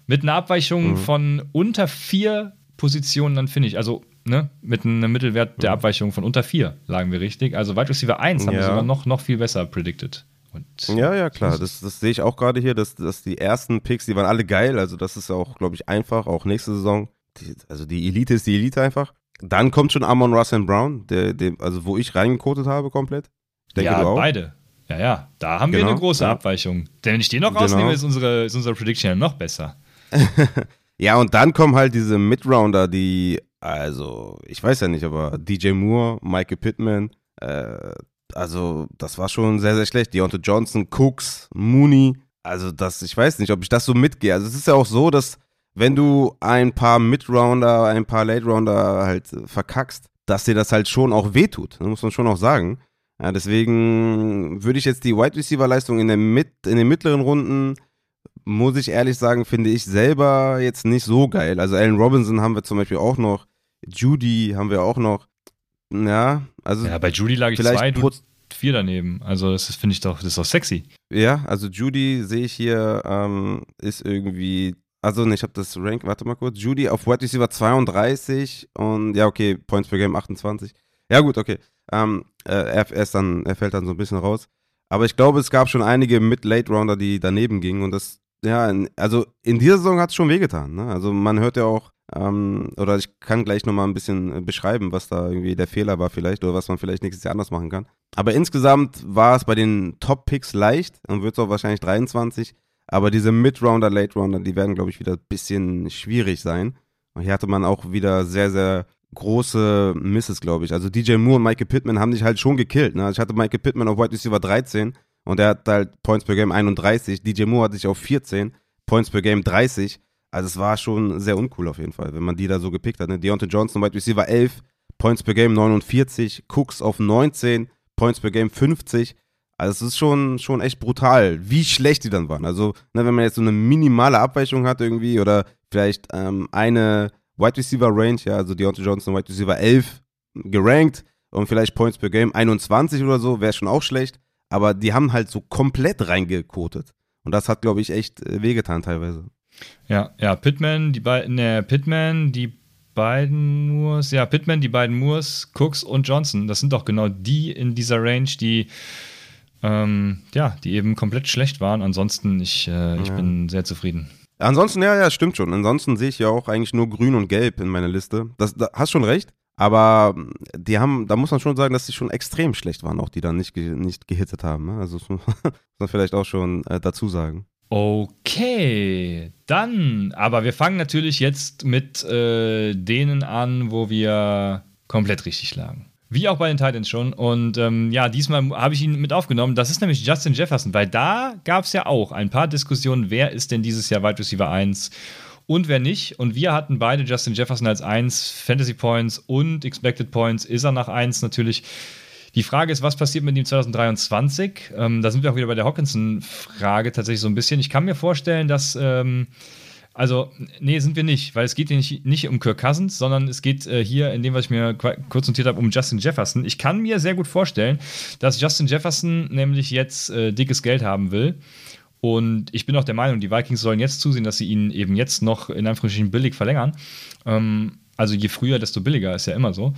Mit einer Abweichung mhm. von unter vier Positionen dann finde ich. Also ne, mit einem Mittelwert der mhm. Abweichung von unter vier lagen wir richtig. Also Wide Receiver 1 haben ja. wir sogar noch, noch viel besser predicted. Und ja, ja, klar. Das, das sehe ich auch gerade hier, dass, dass die ersten Picks, die waren alle geil. Also, das ist auch, glaube ich, einfach, auch nächste Saison. Die, also, die Elite ist die Elite einfach. Dann kommt schon Amon Russell Brown, der, der, also wo ich reingekotet habe komplett. Denke, ja, beide. Ja, ja, da haben genau, wir eine große ja. Abweichung. Denn wenn ich den noch genau. rausnehme, ist unsere, ist unsere Prediction ja noch besser. (laughs) ja, und dann kommen halt diese Midrounder, die, also, ich weiß ja nicht, aber DJ Moore, Michael Pittman, äh, also das war schon sehr, sehr schlecht. Deontay Johnson, Cooks, Mooney, also das, ich weiß nicht, ob ich das so mitgehe. Also es ist ja auch so, dass wenn du ein paar Mid-Rounder, ein paar Late-Rounder halt verkackst, dass dir das halt schon auch wehtut, das muss man schon auch sagen. Ja, deswegen würde ich jetzt die Wide Receiver Leistung in, in den mittleren Runden, muss ich ehrlich sagen, finde ich selber jetzt nicht so geil. Also Allen Robinson haben wir zum Beispiel auch noch, Judy haben wir auch noch. Ja, also. Ja, bei Judy lag ich zwei, du vier daneben. Also, das finde ich doch, das ist doch sexy. Ja, also Judy sehe ich hier, ähm, ist irgendwie. Also, ne, ich habe das Rank, warte mal kurz. Judy auf Wide Receiver 32 und ja, okay, Points per Game 28. Ja, gut, okay. Ähm, äh, er, er, ist dann, er fällt dann so ein bisschen raus. Aber ich glaube, es gab schon einige Mid-Late-Rounder, die daneben gingen und das, ja, also in dieser Saison hat es schon wehgetan. Ne? Also man hört ja auch, ähm, oder ich kann gleich nochmal ein bisschen äh, beschreiben, was da irgendwie der Fehler war vielleicht oder was man vielleicht nächstes Jahr anders machen kann. Aber insgesamt war es bei den Top-Picks leicht und wird es auch wahrscheinlich 23. Aber diese Mid-Rounder, Late-Rounder, die werden, glaube ich, wieder ein bisschen schwierig sein. Und hier hatte man auch wieder sehr, sehr große Misses, glaube ich. Also DJ Moore und Michael Pittman haben sich halt schon gekillt. Ne? Also ich hatte Michael Pittman auf White Receiver 13 und er hat halt Points per Game 31. DJ Moore hatte sich auf 14, Points per Game 30. Also es war schon sehr uncool auf jeden Fall, wenn man die da so gepickt hat. Ne? Deontay Johnson, Wide Receiver 11, Points per Game 49, Cooks auf 19, Points per Game 50. Also es ist schon, schon echt brutal, wie schlecht die dann waren. Also ne, wenn man jetzt so eine minimale Abweichung hat irgendwie oder vielleicht ähm, eine Wide Receiver Range, ja, also Deontay Johnson, Wide Receiver 11 gerankt und vielleicht Points per Game 21 oder so, wäre schon auch schlecht. Aber die haben halt so komplett reingekotet. Und das hat, glaube ich, echt äh, wehgetan teilweise. Ja, ja, Pittman, die beiden, ne, Pittman, die beiden Moores, ja, Pittman, die beiden Moores, Cooks und Johnson, das sind doch genau die in dieser Range, die ähm, ja, die eben komplett schlecht waren. Ansonsten, ich, äh, ich ja. bin sehr zufrieden. Ansonsten, ja, ja, stimmt schon. Ansonsten sehe ich ja auch eigentlich nur grün und gelb in meiner Liste. Das, da hast schon recht. Aber die haben, da muss man schon sagen, dass die schon extrem schlecht waren, auch die dann nicht, nicht gehittet haben. Ne? Also das muss (laughs) man vielleicht auch schon äh, dazu sagen. Okay, dann, aber wir fangen natürlich jetzt mit äh, denen an, wo wir komplett richtig lagen. Wie auch bei den Titans schon. Und ähm, ja, diesmal habe ich ihn mit aufgenommen. Das ist nämlich Justin Jefferson, weil da gab es ja auch ein paar Diskussionen, wer ist denn dieses Jahr Wide Receiver 1 und wer nicht. Und wir hatten beide Justin Jefferson als 1, Fantasy Points und Expected Points ist er nach 1 natürlich. Die Frage ist, was passiert mit ihm 2023? Ähm, da sind wir auch wieder bei der Hawkinson-Frage tatsächlich so ein bisschen. Ich kann mir vorstellen, dass. Ähm, also, nee, sind wir nicht, weil es geht nicht, nicht um Kirk Cousins, sondern es geht äh, hier in dem, was ich mir kurz notiert habe, um Justin Jefferson. Ich kann mir sehr gut vorstellen, dass Justin Jefferson nämlich jetzt äh, dickes Geld haben will. Und ich bin auch der Meinung, die Vikings sollen jetzt zusehen, dass sie ihn eben jetzt noch in Anführungsstrichen billig verlängern. Ähm, also je früher, desto billiger, ist ja immer so.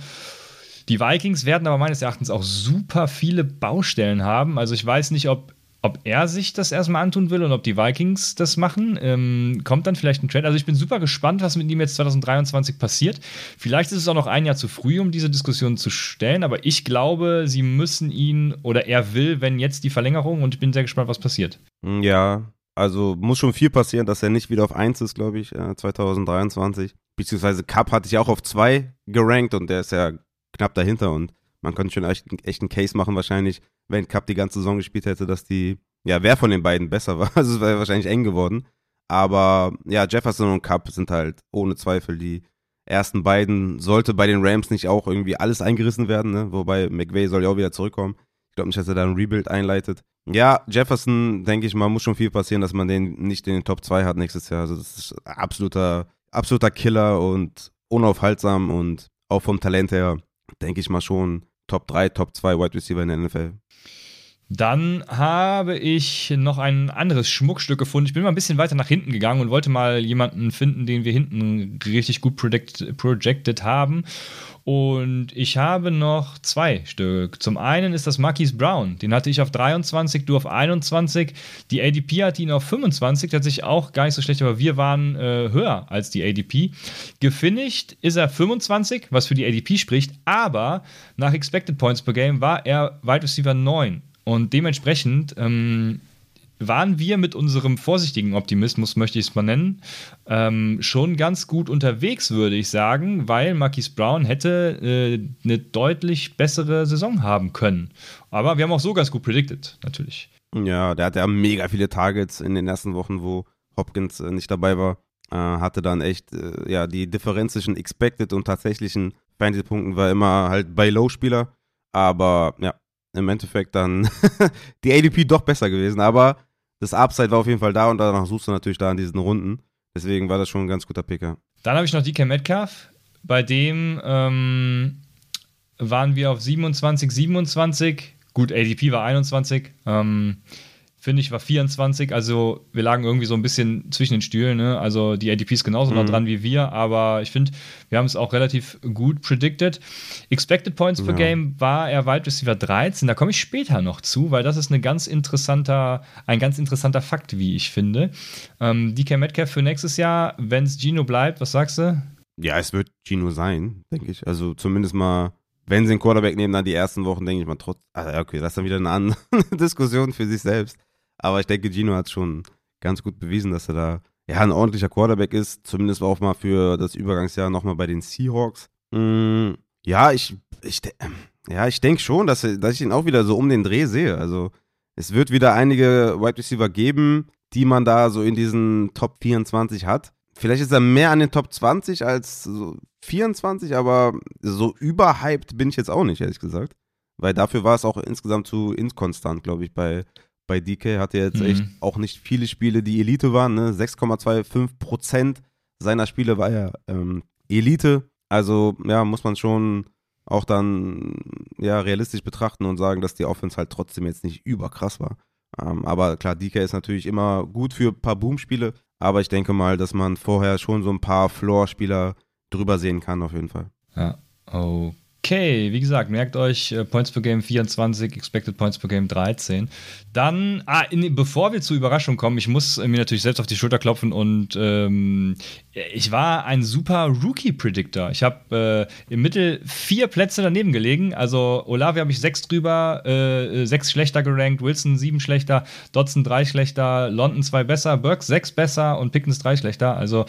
Die Vikings werden aber meines Erachtens auch super viele Baustellen haben. Also ich weiß nicht, ob ob er sich das erstmal antun will und ob die Vikings das machen. Ähm, kommt dann vielleicht ein Trade. Also ich bin super gespannt, was mit ihm jetzt 2023 passiert. Vielleicht ist es auch noch ein Jahr zu früh, um diese Diskussion zu stellen, aber ich glaube, sie müssen ihn oder er will, wenn jetzt die Verlängerung und ich bin sehr gespannt, was passiert. Ja, also muss schon viel passieren, dass er nicht wieder auf 1 ist, glaube ich, 2023. Äh, Beziehungsweise Cup hatte ich auch auf 2 gerankt und der ist ja knapp dahinter und man könnte schon echt, echt einen Case machen wahrscheinlich, wenn Cup die ganze Saison gespielt hätte, dass die, ja, wer von den beiden besser war. (laughs) Also es wäre wahrscheinlich eng geworden. Aber ja, Jefferson und Cup sind halt ohne Zweifel die ersten beiden. Sollte bei den Rams nicht auch irgendwie alles eingerissen werden, ne? Wobei McVay soll ja auch wieder zurückkommen. Ich glaube nicht, dass er da ein Rebuild einleitet. Ja, Jefferson, denke ich mal, muss schon viel passieren, dass man den nicht in den Top 2 hat nächstes Jahr. Also das ist absoluter, absoluter Killer und unaufhaltsam und auch vom Talent her, denke ich mal schon, Top 3, Top 2 Wide Receiver in der NFL. Dann habe ich noch ein anderes Schmuckstück gefunden. Ich bin mal ein bisschen weiter nach hinten gegangen und wollte mal jemanden finden, den wir hinten richtig gut project, projected haben. Und ich habe noch zwei Stück. Zum einen ist das Marquis Brown. Den hatte ich auf 23, du auf 21. Die ADP hat ihn auf 25. Tatsächlich auch gar nicht so schlecht, aber wir waren äh, höher als die ADP. Gefinisht ist er 25, was für die ADP spricht. Aber nach Expected Points per Game war er Wide Receiver 9. Und dementsprechend ähm, waren wir mit unserem vorsichtigen Optimismus, möchte ich es mal nennen, ähm, schon ganz gut unterwegs, würde ich sagen, weil Marquis Brown hätte äh, eine deutlich bessere Saison haben können. Aber wir haben auch so ganz gut predicted, natürlich. Ja, der hatte ja mega viele Targets in den ersten Wochen, wo Hopkins äh, nicht dabei war. Äh, hatte dann echt, äh, ja, die Differenz zwischen Expected und tatsächlichen Fantasy-Punkten war immer halt bei Low-Spieler. Aber ja, im Endeffekt dann (laughs) die ADP doch besser gewesen. Aber das Upside war auf jeden Fall da und danach suchst du natürlich da in diesen Runden. Deswegen war das schon ein ganz guter Picker. Dann habe ich noch DK Metcalf. Bei dem ähm, waren wir auf 27, 27. Gut, ADP war 21. Ähm, finde ich, war 24. Also wir lagen irgendwie so ein bisschen zwischen den Stühlen. Ne? Also die ADP ist genauso mhm. noch dran wie wir, aber ich finde, wir haben es auch relativ gut predicted. Expected Points ja. per Game war er Wide Receiver 13. Da komme ich später noch zu, weil das ist eine ganz interessanter, ein ganz interessanter Fakt, wie ich finde. Ähm, DK Metcalf für nächstes Jahr, wenn es Gino bleibt, was sagst du? Ja, es wird Gino sein, denke ich. Also zumindest mal wenn sie einen Quarterback nehmen, dann die ersten Wochen, denke ich mal, trotz. Also okay, das ist dann wieder eine andere (laughs) Diskussion für sich selbst. Aber ich denke, Gino hat schon ganz gut bewiesen, dass er da ja ein ordentlicher Quarterback ist. Zumindest auch mal für das Übergangsjahr nochmal bei den Seahawks. Mm, ja, ich, ich, ja, ich denke schon, dass, dass ich ihn auch wieder so um den Dreh sehe. Also es wird wieder einige Wide Receiver geben, die man da so in diesen Top 24 hat. Vielleicht ist er mehr an den Top 20 als so 24, aber so überhyped bin ich jetzt auch nicht, ehrlich gesagt. Weil dafür war es auch insgesamt zu inkonstant, glaube ich, bei, bei DK hatte er jetzt mhm. echt auch nicht viele Spiele, die Elite waren. Ne? 6,25% seiner Spiele war ja ähm, Elite. Also ja, muss man schon auch dann ja realistisch betrachten und sagen, dass die Offense halt trotzdem jetzt nicht überkrass war. Ähm, aber klar, DK ist natürlich immer gut für ein paar Boom-Spiele. Aber ich denke mal, dass man vorher schon so ein paar Floor-Spieler drüber sehen kann, auf jeden Fall. Ja, okay. Okay, wie gesagt, merkt euch äh, Points per Game 24, Expected Points per Game 13. Dann, ah, in, bevor wir zur Überraschung kommen, ich muss äh, mir natürlich selbst auf die Schulter klopfen und ähm, ich war ein super Rookie-Predictor. Ich habe äh, im Mittel vier Plätze daneben gelegen. Also Olave habe ich sechs drüber, äh, sechs schlechter gerankt, Wilson sieben schlechter, Dodson drei schlechter, London zwei besser, Burke sechs besser und Pickens drei schlechter. Also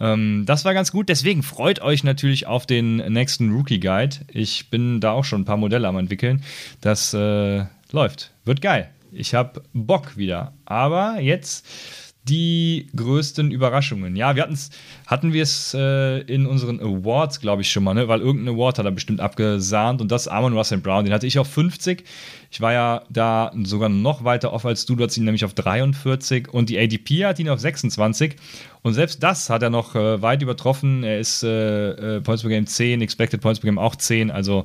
ähm, das war ganz gut. Deswegen freut euch natürlich auf den nächsten Rookie-Guide. Ich bin da auch schon ein paar Modelle am entwickeln. Das äh, läuft. Wird geil. Ich habe Bock wieder. Aber jetzt die größten Überraschungen? Ja, wir hatten's, hatten wir es äh, in unseren Awards, glaube ich, schon mal, ne? weil irgendein Award hat er bestimmt abgesahnt und das Amon Russell Brown, den hatte ich auf 50. Ich war ja da sogar noch weiter off als du, du hattest ihn nämlich auf 43 und die ADP hat ihn auf 26 und selbst das hat er noch äh, weit übertroffen. Er ist äh, äh Points per Game 10, Expected Points per Game auch 10, also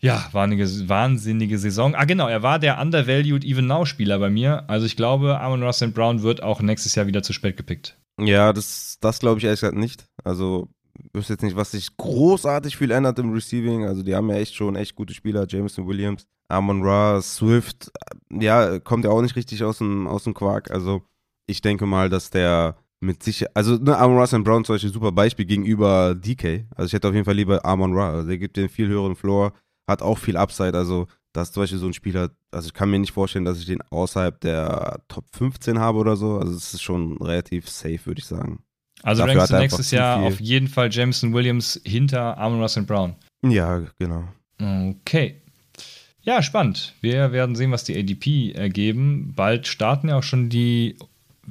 ja, war eine wahnsinnige Saison. Ah, genau, er war der undervalued Even Now-Spieler bei mir. Also ich glaube, Amon Russell Brown wird auch nächstes Jahr wieder zu spät gepickt. Ja, das, das glaube ich ehrlich gesagt nicht. Also wüsste jetzt nicht, was sich großartig viel ändert im Receiving. Also die haben ja echt schon echt gute Spieler. Jameson Williams, Amon Ra, Swift. Ja, kommt ja auch nicht richtig aus dem, aus dem Quark. Also ich denke mal, dass der mit Sicherheit, also ne, Amon Ra St. Brown zum Beispiel super Beispiel gegenüber DK. Also ich hätte auf jeden Fall lieber Amon Ra. Also der gibt den viel höheren Floor, hat auch viel Upside. Also das ist zum Beispiel so ein Spieler, also ich kann mir nicht vorstellen, dass ich den außerhalb der Top 15 habe oder so. Also es ist schon relativ safe, würde ich sagen. Also Dafür rankst du nächstes Jahr auf jeden Fall Jameson Williams hinter Amon Russell Brown. Ja, genau. Okay. Ja, spannend. Wir werden sehen, was die ADP ergeben. Bald starten ja auch schon die,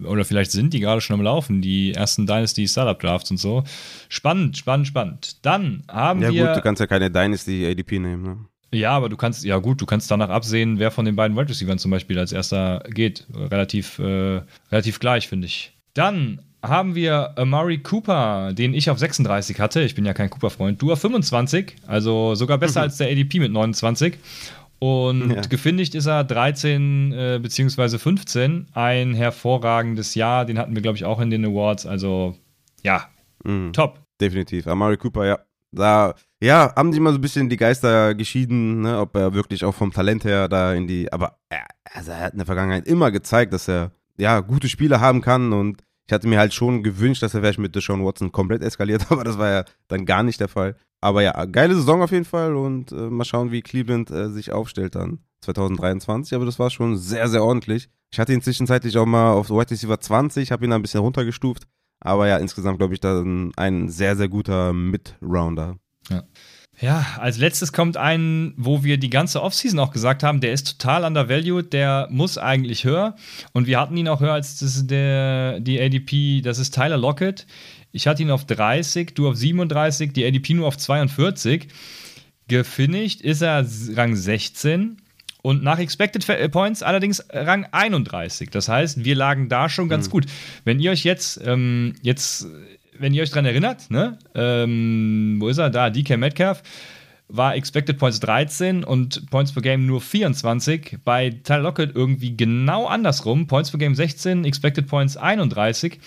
oder vielleicht sind die gerade schon am Laufen, die ersten Dynasty Startup Drafts und so. Spannend, spannend, spannend. Dann haben ja, wir. Ja, gut, du kannst ja keine Dynasty ADP nehmen, ne? Ja, aber du kannst, ja gut, du kannst danach absehen, wer von den beiden Wide Receivers zum Beispiel als erster geht. Relativ, äh, relativ gleich, finde ich. Dann haben wir Amari Cooper, den ich auf 36 hatte. Ich bin ja kein Cooper-Freund. Du auf 25, also sogar besser mhm. als der ADP mit 29. Und ja. gefindigt ist er 13 äh, bzw. 15. Ein hervorragendes Jahr. Den hatten wir, glaube ich, auch in den Awards. Also, ja, mhm. top. Definitiv. Amari Cooper, ja. Da, ja, haben sich mal so ein bisschen die Geister geschieden, ne, ob er wirklich auch vom Talent her da in die. Aber er, also er hat in der Vergangenheit immer gezeigt, dass er ja gute Spiele haben kann und ich hatte mir halt schon gewünscht, dass er vielleicht mit Deshaun Watson komplett eskaliert, (laughs) aber das war ja dann gar nicht der Fall. Aber ja, geile Saison auf jeden Fall und äh, mal schauen, wie Cleveland äh, sich aufstellt dann 2023. Aber das war schon sehr, sehr ordentlich. Ich hatte ihn zwischenzeitlich auch mal auf White Receiver 20, habe ihn ein bisschen runtergestuft. Aber ja, insgesamt glaube ich dann ein sehr, sehr guter Mid-Rounder. Ja. Ja, als letztes kommt ein, wo wir die ganze Offseason auch gesagt haben, der ist total undervalued, der muss eigentlich höher. Und wir hatten ihn auch höher als das der, die ADP, das ist Tyler Lockett. Ich hatte ihn auf 30, du auf 37, die ADP nur auf 42. Gefinisht ist er Rang 16 und nach Expected äh, Points allerdings Rang 31. Das heißt, wir lagen da schon ganz mhm. gut. Wenn ihr euch jetzt, ähm, jetzt wenn ihr euch daran erinnert, ne? Ähm, wo ist er? Da, DK Metcalf war Expected Points 13 und Points per Game nur 24. Bei Tyler Lockett irgendwie genau andersrum. Points per Game 16, Expected Points 31.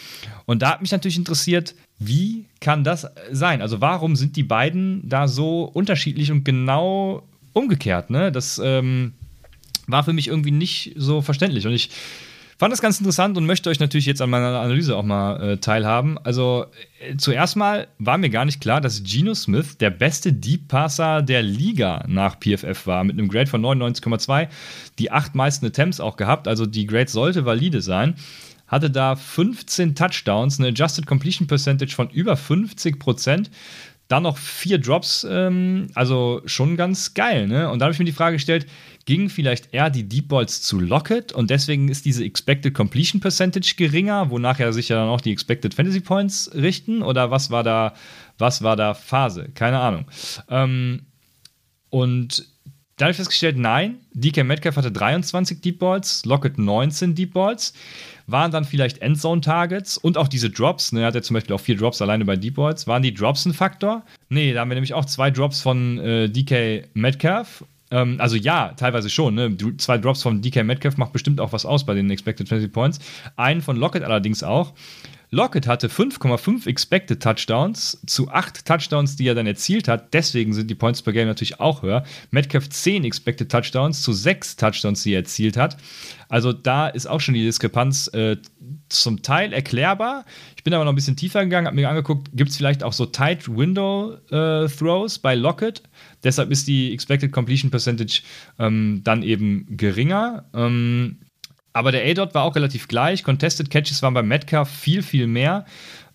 Und da hat mich natürlich interessiert, wie kann das sein? Also warum sind die beiden da so unterschiedlich und genau umgekehrt? Ne? Das ähm, war für mich irgendwie nicht so verständlich. Und ich Fand das ganz interessant und möchte euch natürlich jetzt an meiner Analyse auch mal äh, teilhaben. Also äh, zuerst mal war mir gar nicht klar, dass Geno Smith der beste Deep Passer der Liga nach PFF war, mit einem Grade von 99,2, die acht meisten Attempts auch gehabt, also die Grade sollte valide sein hatte da 15 Touchdowns, eine Adjusted Completion Percentage von über 50 Prozent. Dann noch vier Drops, ähm, also schon ganz geil, ne? Und da habe ich mir die Frage gestellt, ging vielleicht eher die Deep Balls zu Lockett und deswegen ist diese Expected Completion Percentage geringer, wonach ja sich ja dann auch die Expected Fantasy Points richten oder was war da, was war da Phase? Keine Ahnung. Ähm, und da habe ich festgestellt, nein, DK Metcalf hatte 23 Deep Balls, Lockett 19 Deep Balls. Waren dann vielleicht Endzone-Targets und auch diese Drops, ne, er hat ja zum Beispiel auch vier Drops alleine bei Deep Balls. Waren die Drops ein Faktor? Nee, da haben wir nämlich auch zwei Drops von äh, DK Metcalf ähm, also ja, teilweise schon. Ne? Zwei Drops von DK Metcalf macht bestimmt auch was aus bei den Expected Fantasy Points. Einen von Lockett allerdings auch. Lockett hatte 5,5 Expected Touchdowns zu 8 Touchdowns, die er dann erzielt hat. Deswegen sind die Points per Game natürlich auch höher. Metcalf 10 Expected Touchdowns zu 6 Touchdowns, die er erzielt hat. Also da ist auch schon die Diskrepanz äh, zum Teil erklärbar. Ich bin aber noch ein bisschen tiefer gegangen, habe mir angeguckt, gibt es vielleicht auch so Tight Window äh, Throws bei Lockett. Deshalb ist die Expected Completion Percentage ähm, dann eben geringer. Ähm, aber der A-Dot war auch relativ gleich. Contested Catches waren bei Metcalf viel, viel mehr.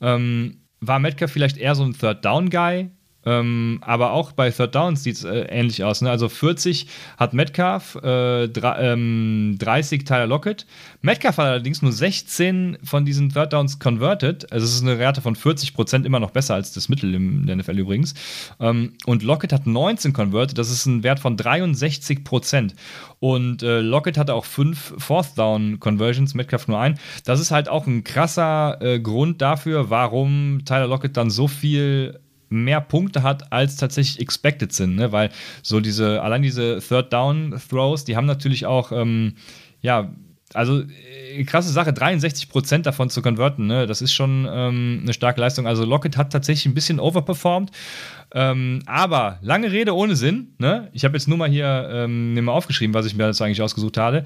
Ähm, war Metcalf vielleicht eher so ein Third-Down-Guy? Ähm, aber auch bei Third Downs sieht es äh, ähnlich aus. Ne? Also 40 hat Metcalf, äh, ähm, 30 Tyler Lockett. Metcalf hat allerdings nur 16 von diesen Third Downs converted. Also es ist eine Rate von 40 Prozent immer noch besser als das Mittel in der NFL übrigens. Ähm, und Lockett hat 19 converted. Das ist ein Wert von 63 Prozent. Und äh, Lockett hatte auch 5 Fourth Down Conversions, Metcalf nur ein. Das ist halt auch ein krasser äh, Grund dafür, warum Tyler Lockett dann so viel mehr Punkte hat, als tatsächlich expected sind, ne? weil so diese, allein diese Third Down Throws, die haben natürlich auch, ähm, ja, also äh, krasse Sache, 63% davon zu konverten, ne? das ist schon ähm, eine starke Leistung. Also Lockett hat tatsächlich ein bisschen overperformed. Ähm, aber lange Rede ohne Sinn. Ne? Ich habe jetzt nur mal hier ähm, mir mal aufgeschrieben, was ich mir dazu eigentlich ausgesucht habe.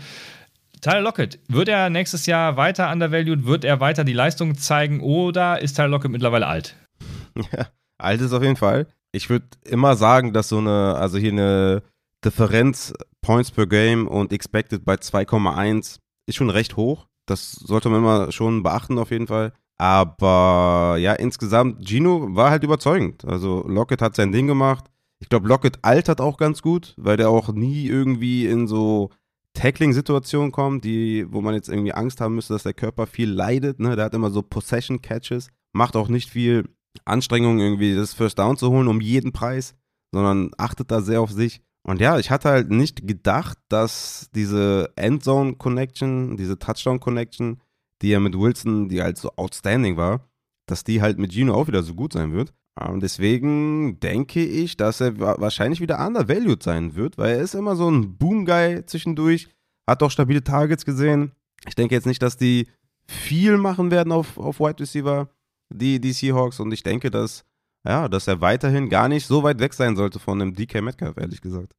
Tyler Lockett, wird er nächstes Jahr weiter undervalued? Wird er weiter die Leistung zeigen oder ist Tyler Lockett mittlerweile alt? Ja, alt ist auf jeden Fall. Ich würde immer sagen, dass so eine, also hier eine Differenz Points per Game und Expected bei 2,1 ist schon recht hoch. Das sollte man immer schon beachten auf jeden Fall. Aber ja, insgesamt, Gino war halt überzeugend. Also Lockett hat sein Ding gemacht. Ich glaube, Lockett altert auch ganz gut, weil der auch nie irgendwie in so Tackling-Situationen kommt, die, wo man jetzt irgendwie Angst haben müsste, dass der Körper viel leidet. Ne? Der hat immer so Possession-Catches, macht auch nicht viel Anstrengung, irgendwie das First Down zu holen um jeden Preis, sondern achtet da sehr auf sich. Und ja, ich hatte halt nicht gedacht, dass diese Endzone Connection, diese Touchdown Connection, die ja mit Wilson, die halt so outstanding war, dass die halt mit Gino auch wieder so gut sein wird. Und deswegen denke ich, dass er wahrscheinlich wieder undervalued sein wird, weil er ist immer so ein Boom-Guy zwischendurch, hat auch stabile Targets gesehen. Ich denke jetzt nicht, dass die viel machen werden auf, auf Wide Receiver, die, die Seahawks. Und ich denke, dass ja, dass er weiterhin gar nicht so weit weg sein sollte von einem DK Metcalf, ehrlich gesagt.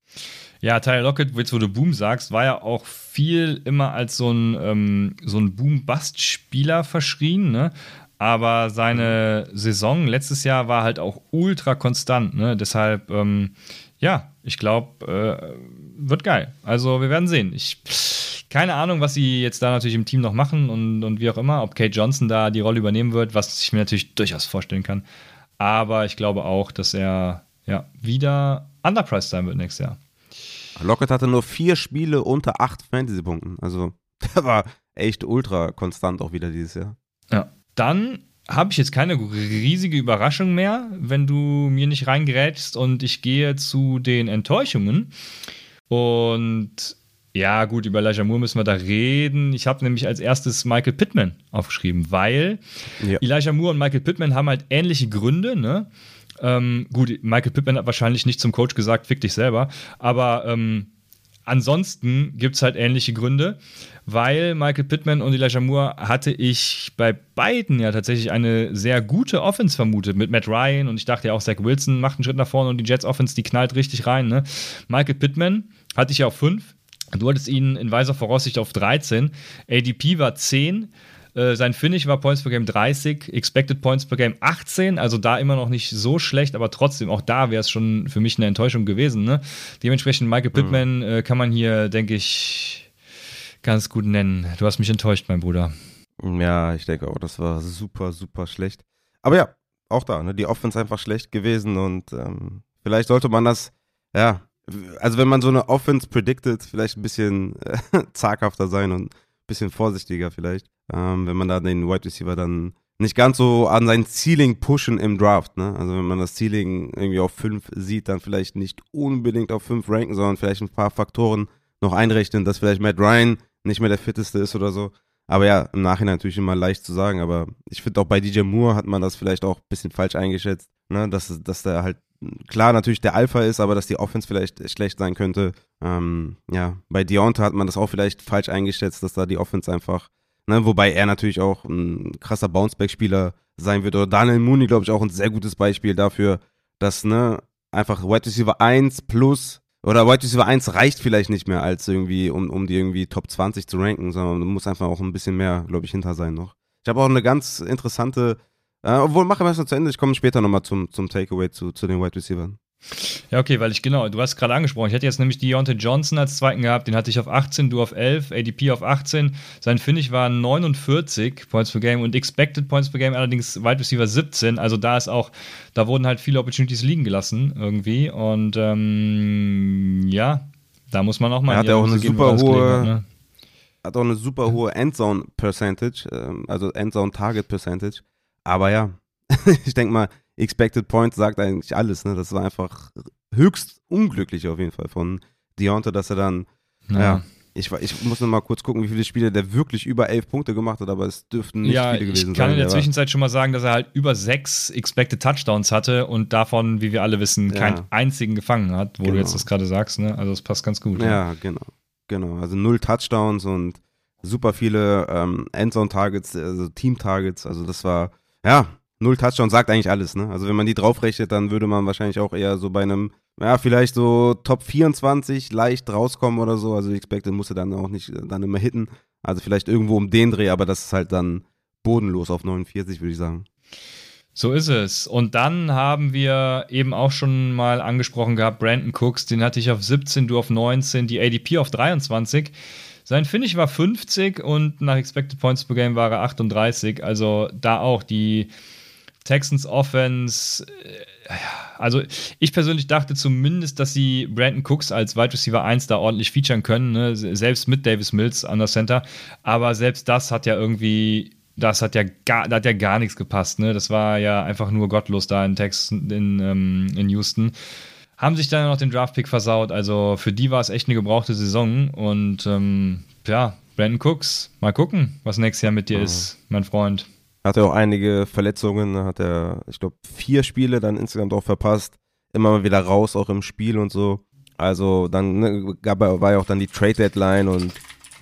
Ja, Tyler Lockett, jetzt wo du Boom sagst, war ja auch viel immer als so ein, ähm, so ein Boom-Bust-Spieler verschrien, ne? Aber seine Saison letztes Jahr war halt auch ultra konstant, ne? Deshalb, ähm, ja, ich glaube, äh, wird geil. Also wir werden sehen. Ich keine Ahnung, was sie jetzt da natürlich im Team noch machen und, und wie auch immer, ob Kate Johnson da die Rolle übernehmen wird, was ich mir natürlich durchaus vorstellen kann. Aber ich glaube auch, dass er ja, wieder underpriced sein wird nächstes Jahr. Lockett hatte nur vier Spiele unter acht Fantasy-Punkten. Also (laughs) der war echt ultra konstant auch wieder dieses Jahr. Ja. Dann habe ich jetzt keine riesige Überraschung mehr, wenn du mir nicht reingerätst und ich gehe zu den Enttäuschungen. Und ja, gut, über Elijah Moore müssen wir da reden. Ich habe nämlich als erstes Michael Pittman aufgeschrieben, weil ja. Elijah Moore und Michael Pittman haben halt ähnliche Gründe, ne? Ähm, gut, Michael Pittman hat wahrscheinlich nicht zum Coach gesagt, fick dich selber, aber ähm, ansonsten gibt es halt ähnliche Gründe, weil Michael Pittman und Elijah Moore hatte ich bei beiden ja tatsächlich eine sehr gute Offense vermutet mit Matt Ryan und ich dachte ja auch, Zach Wilson macht einen Schritt nach vorne und die Jets Offense, die knallt richtig rein. Ne? Michael Pittman hatte ich ja auf 5, Du hattest ihn in weiser Voraussicht auf 13. ADP war 10. Äh, sein Finish war Points per Game 30, Expected Points per Game 18, also da immer noch nicht so schlecht, aber trotzdem, auch da wäre es schon für mich eine Enttäuschung gewesen. Ne? Dementsprechend Michael Pittman mhm. äh, kann man hier, denke ich, ganz gut nennen. Du hast mich enttäuscht, mein Bruder. Ja, ich denke auch, das war super, super schlecht. Aber ja, auch da, ne? die Offense einfach schlecht gewesen und ähm, vielleicht sollte man das, ja, also wenn man so eine Offense predicted, vielleicht ein bisschen äh, (laughs) zaghafter sein und ein bisschen vorsichtiger vielleicht, ähm, wenn man da den Wide Receiver dann nicht ganz so an sein Ceiling pushen im Draft, ne? Also wenn man das Ceiling irgendwie auf 5 sieht, dann vielleicht nicht unbedingt auf 5 ranken, sondern vielleicht ein paar Faktoren noch einrechnen, dass vielleicht Matt Ryan nicht mehr der fitteste ist oder so. Aber ja, im Nachhinein natürlich immer leicht zu sagen, aber ich finde auch bei DJ Moore hat man das vielleicht auch ein bisschen falsch eingeschätzt, ne? Dass, dass der halt klar natürlich der Alpha ist, aber dass die Offense vielleicht schlecht sein könnte. Ähm, ja, bei Deontay hat man das auch vielleicht falsch eingeschätzt, dass da die Offense einfach, ne, wobei er natürlich auch ein krasser Bounceback-Spieler sein wird. Oder Daniel Mooney, glaube ich, auch ein sehr gutes Beispiel dafür, dass, ne, einfach Wide Receiver 1 plus oder Wide Receiver 1 reicht vielleicht nicht mehr als irgendwie, um, um die irgendwie Top 20 zu ranken, sondern du musst einfach auch ein bisschen mehr, glaube ich, hinter sein noch. Ich habe auch eine ganz interessante äh, obwohl, machen wir es noch zu Ende. Ich komme später nochmal zum, zum Takeaway zu, zu den Wide Receivers. Ja, okay, weil ich genau, du hast gerade angesprochen, ich hätte jetzt nämlich Deontay Johnson als zweiten gehabt, den hatte ich auf 18, du auf 11, ADP auf 18. Sein Finish war 49 Points per Game und Expected Points per Game allerdings Wide Receiver 17. Also da ist auch, da wurden halt viele Opportunities liegen gelassen irgendwie. Und ähm, ja, da muss man auch mal. Er hat ja auch eine super hohe. Hat, ne? Hat auch eine super hohe Endzone Percentage, ähm, also Endzone Target Percentage. Aber ja, (laughs) ich denke mal, Expected Points sagt eigentlich alles. Ne? Das war einfach höchst unglücklich auf jeden Fall von Deontay, dass er dann, ja, ja ich, ich, muss noch mal kurz gucken, wie viele Spiele der wirklich über elf Punkte gemacht hat, aber es dürften nicht ja, viele gewesen sein. Ich kann sein, in der Zwischenzeit schon mal sagen, dass er halt über sechs Expected Touchdowns hatte und davon, wie wir alle wissen, ja. keinen einzigen gefangen hat, wo genau. du jetzt das gerade sagst. Ne? Also das passt ganz gut. Ja, ja, genau. Genau. Also null Touchdowns und super viele ähm, Endzone-Targets, also Team-Targets. Also das war, ja, null Touchdown sagt eigentlich alles. Ne? Also wenn man die draufrechnet, dann würde man wahrscheinlich auch eher so bei einem, ja, vielleicht so Top 24 leicht rauskommen oder so. Also Expected musste dann auch nicht dann immer hitten. Also vielleicht irgendwo um den Dreh, aber das ist halt dann bodenlos auf 49, würde ich sagen. So ist es. Und dann haben wir eben auch schon mal angesprochen gehabt, Brandon Cooks, den hatte ich auf 17, du auf 19, die ADP auf 23. Sein Finish war 50 und nach Expected Points per Game war er 38. Also da auch die Texans Offense. Äh, also ich persönlich dachte zumindest, dass sie Brandon Cooks als Wide Receiver 1 da ordentlich featuren können, ne? selbst mit Davis Mills an der Center. Aber selbst das hat ja irgendwie das hat ja gar, da hat ja gar nichts gepasst. Ne? Das war ja einfach nur gottlos da in Texas, in, ähm, in Houston. Haben sich dann noch den Draftpick versaut. Also für die war es echt eine gebrauchte Saison. Und ähm, ja, Brandon Cooks, mal gucken, was nächstes Jahr mit dir mhm. ist, mein Freund. Hat er auch einige Verletzungen, hat er, ich glaube, vier Spiele dann insgesamt auch verpasst. Immer mal wieder raus, auch im Spiel und so. Also dann ne, gab, war ja auch dann die Trade Deadline und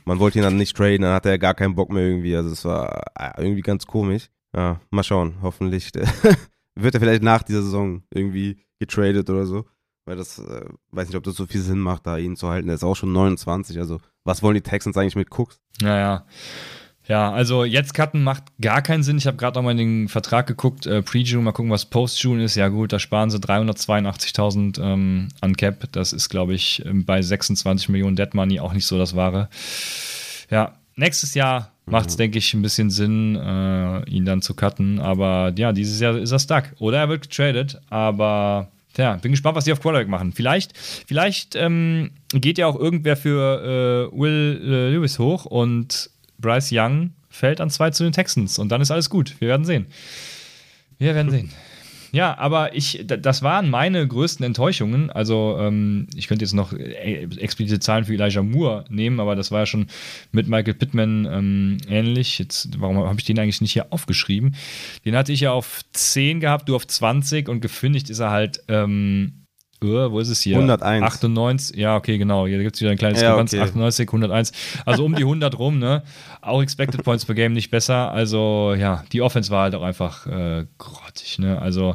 man wollte ihn dann nicht traden, dann hatte er gar keinen Bock mehr irgendwie. Also es war äh, irgendwie ganz komisch. Ja, mal schauen. Hoffentlich (laughs) wird er vielleicht nach dieser Saison irgendwie getradet oder so. Weil das, äh, weiß nicht, ob das so viel Sinn macht, da ihn zu halten. Er ist auch schon 29. Also, was wollen die Texans eigentlich mit Cooks? Naja. Ja, also jetzt cutten macht gar keinen Sinn. Ich habe gerade nochmal in den Vertrag geguckt, äh, Pre-June, mal gucken, was Post-June ist. Ja gut, da sparen sie 382.000 ähm, an Cap. Das ist, glaube ich, ähm, bei 26 Millionen Dead Money auch nicht so das Wahre. Ja, nächstes Jahr macht es, mhm. denke ich, ein bisschen Sinn, äh, ihn dann zu cutten. Aber ja, dieses Jahr ist er stuck. Oder er wird getradet, aber Tja, bin gespannt, was die auf Quarterback machen. Vielleicht, vielleicht ähm, geht ja auch irgendwer für äh, Will äh, Lewis hoch und Bryce Young fällt an zwei zu den Texans und dann ist alles gut. Wir werden sehen. Wir werden sehen. Ja, aber ich, das waren meine größten Enttäuschungen. Also, ähm, ich könnte jetzt noch äh, explizite Zahlen für Elijah Moore nehmen, aber das war ja schon mit Michael Pittman ähm, ähnlich. Jetzt, warum habe ich den eigentlich nicht hier aufgeschrieben? Den hatte ich ja auf 10 gehabt, du auf 20 und gefindigt ist er halt ähm, Uh, wo ist es hier? 101. 98, ja, okay, genau. Hier gibt es wieder ein kleines ja, okay. 98, 101. Also um die 100 rum, ne? Auch Expected Points per Game nicht besser. Also, ja, die Offense war halt auch einfach äh, grottig, ne? Also.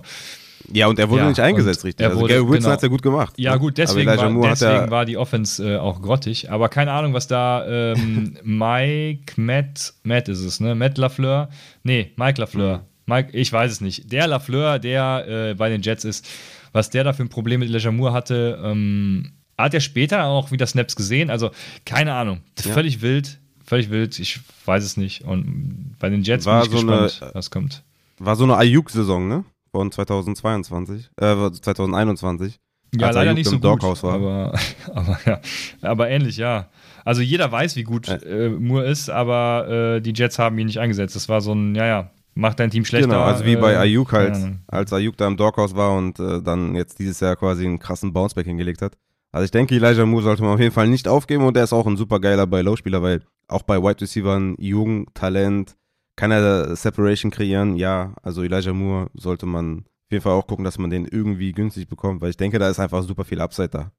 Ja, und er wurde ja, nicht eingesetzt, richtig. Also, Gary Wilson genau. hat es ja gut gemacht. Ja, ne? gut, deswegen, war, deswegen war die Offense äh, auch grottig. Aber keine Ahnung, was da ähm, (laughs) Mike, Matt, Matt ist es, ne? Matt LaFleur. Nee, Mike LaFleur. Mhm. Mike, ich weiß es nicht. Der LaFleur, der äh, bei den Jets ist was der da für ein Problem mit Elijah Moore hatte. Ähm, hat er später auch wieder Snaps gesehen? Also, keine Ahnung. Ja. Völlig wild. Völlig wild. Ich weiß es nicht. Und bei den Jets war bin ich so gespannt, eine, was kommt. War so eine Ayuk-Saison, ne? Von 2022, äh, 2021. Ja, leider Ayuk nicht so gut. Aber, (laughs) aber, ja, aber ähnlich, ja. Also jeder weiß, wie gut äh, Moore ist, aber äh, die Jets haben ihn nicht eingesetzt. Das war so ein, ja, ja, macht dein Team schlechter. Genau, also wie bei äh, Ayuk halt, ja. als Ayuk da im Doghouse war und äh, dann jetzt dieses Jahr quasi einen krassen Bounceback hingelegt hat. Also ich denke, Elijah Moore sollte man auf jeden Fall nicht aufgeben und er ist auch ein super geiler bei Low-Spieler, weil auch bei Wide Receivers jung, Talent, kann er Separation kreieren. Ja, also Elijah Moore sollte man auf jeden Fall auch gucken, dass man den irgendwie günstig bekommt, weil ich denke, da ist einfach super viel Upside da.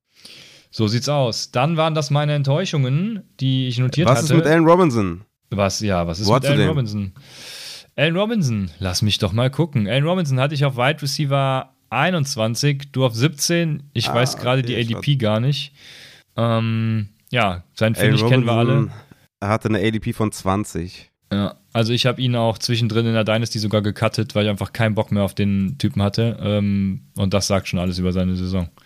So sieht's aus. Dann waren das meine Enttäuschungen, die ich notiert was hatte. Was ist mit Allen Robinson? Was, ja, was ist Wo mit Allen Robinson? Allen Robinson, lass mich doch mal gucken. Allen Robinson hatte ich auf Wide Receiver 21, du auf 17. Ich ah, weiß gerade okay, die ADP gar nicht. Ähm, ja, sein Finish kennen wir alle. Er hatte eine ADP von 20. Ja, also ich habe ihn auch zwischendrin in der Dynasty sogar gecuttet, weil ich einfach keinen Bock mehr auf den Typen hatte. Ähm, und das sagt schon alles über seine Saison. (laughs)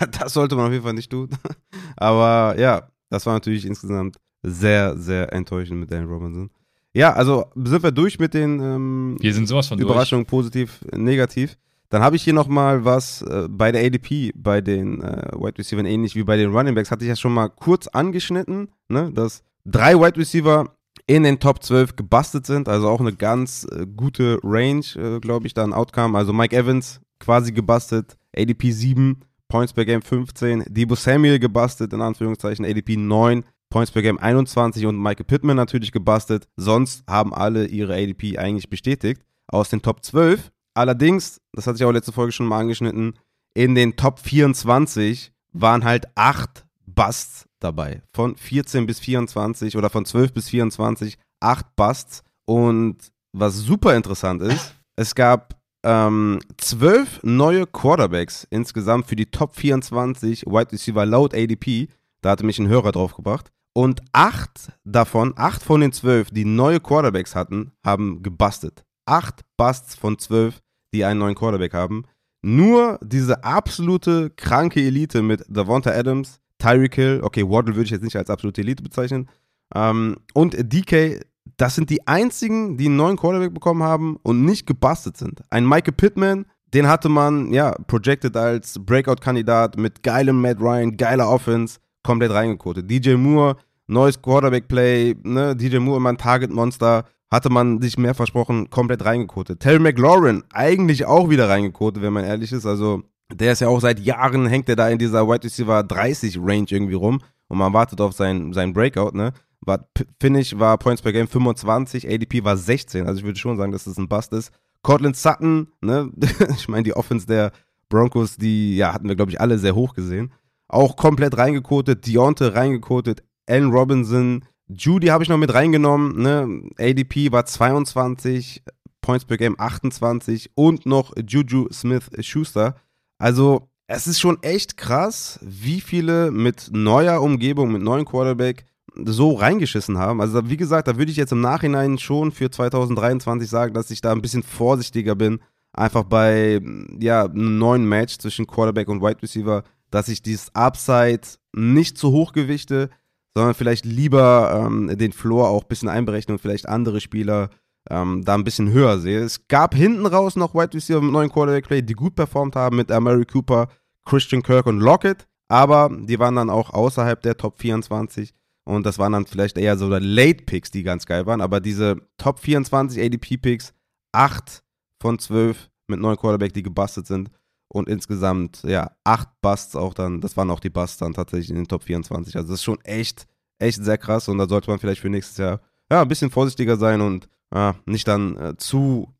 Ja, das sollte man auf jeden Fall nicht tun. (laughs) Aber ja, das war natürlich insgesamt sehr, sehr enttäuschend mit Dan Robinson. Ja, also sind wir durch mit den ähm, wir sind sowas von Überraschungen, durch. positiv, negativ. Dann habe ich hier nochmal was äh, bei der ADP, bei den äh, Wide Receivers ähnlich wie bei den Running Backs, hatte ich ja schon mal kurz angeschnitten, ne, dass drei Wide Receiver in den Top 12 gebastelt sind, also auch eine ganz äh, gute Range, äh, glaube ich, da ein Outcome. Also Mike Evans quasi gebastelt, ADP 7, Points per Game 15, Debo Samuel gebastelt, in Anführungszeichen, ADP 9, Points per Game 21 und Michael Pittman natürlich gebastelt. Sonst haben alle ihre ADP eigentlich bestätigt. Aus den Top 12. Allerdings, das hatte ich auch letzte Folge schon mal angeschnitten, in den Top 24 waren halt acht Busts dabei. Von 14 bis 24 oder von 12 bis 24, acht Busts. Und was super interessant ist, es gab ähm, zwölf neue Quarterbacks insgesamt für die Top 24 Wide Receiver laut ADP. Da hatte mich ein Hörer drauf gebracht. Und acht davon, acht von den zwölf, die neue Quarterbacks hatten, haben gebustet. Acht Busts von zwölf, die einen neuen Quarterback haben. Nur diese absolute kranke Elite mit Davonta Adams, Tyreek Hill, okay, Waddle würde ich jetzt nicht als absolute Elite bezeichnen, ähm, und DK, das sind die einzigen, die einen neuen Quarterback bekommen haben und nicht gebastelt sind. Ein Michael Pittman, den hatte man, ja, projected als Breakout-Kandidat mit geilem Matt Ryan, geiler Offense, komplett reingekotet. DJ Moore, neues Quarterback-Play, ne, DJ Moore immer ein Target-Monster, hatte man sich mehr versprochen, komplett reingekotet. Terry McLaurin, eigentlich auch wieder reingekotet, wenn man ehrlich ist. Also, der ist ja auch seit Jahren, hängt er da in dieser Wide Receiver 30 Range irgendwie rum und man wartet auf seinen, seinen Breakout, ne? War, Finish war Points per Game 25, ADP war 16. Also ich würde schon sagen, dass das ein Bust ist. Cortland Sutton, ne? (laughs) ich meine, die Offense der Broncos, die ja, hatten wir, glaube ich, alle sehr hoch gesehen. Auch komplett reingekotet, Deonte reingekotet, Allen Robinson, Judy habe ich noch mit reingenommen, ne? ADP war 22, Points per Game 28 und noch Juju Smith Schuster. Also, es ist schon echt krass, wie viele mit neuer Umgebung, mit neuen Quarterback so reingeschissen haben. Also, wie gesagt, da würde ich jetzt im Nachhinein schon für 2023 sagen, dass ich da ein bisschen vorsichtiger bin. Einfach bei ja, einem neuen Match zwischen Quarterback und Wide Receiver, dass ich dieses Upside nicht zu hoch gewichte, sondern vielleicht lieber ähm, den Floor auch ein bisschen einberechnen und vielleicht andere Spieler ähm, da ein bisschen höher sehe. Es gab hinten raus noch Wide Receiver mit neuen Quarterback Play, die gut performt haben mit Amari Cooper, Christian Kirk und Lockett, aber die waren dann auch außerhalb der Top 24 und das waren dann vielleicht eher so Late Picks, die ganz geil waren, aber diese Top 24 ADP Picks, 8 von 12 mit neuen Quarterback, die gebastelt sind und insgesamt, ja, acht Busts auch dann, das waren auch die Busts dann tatsächlich in den Top 24. Also das ist schon echt, echt sehr krass und da sollte man vielleicht für nächstes Jahr, ja, ein bisschen vorsichtiger sein und ja, nicht dann äh, zu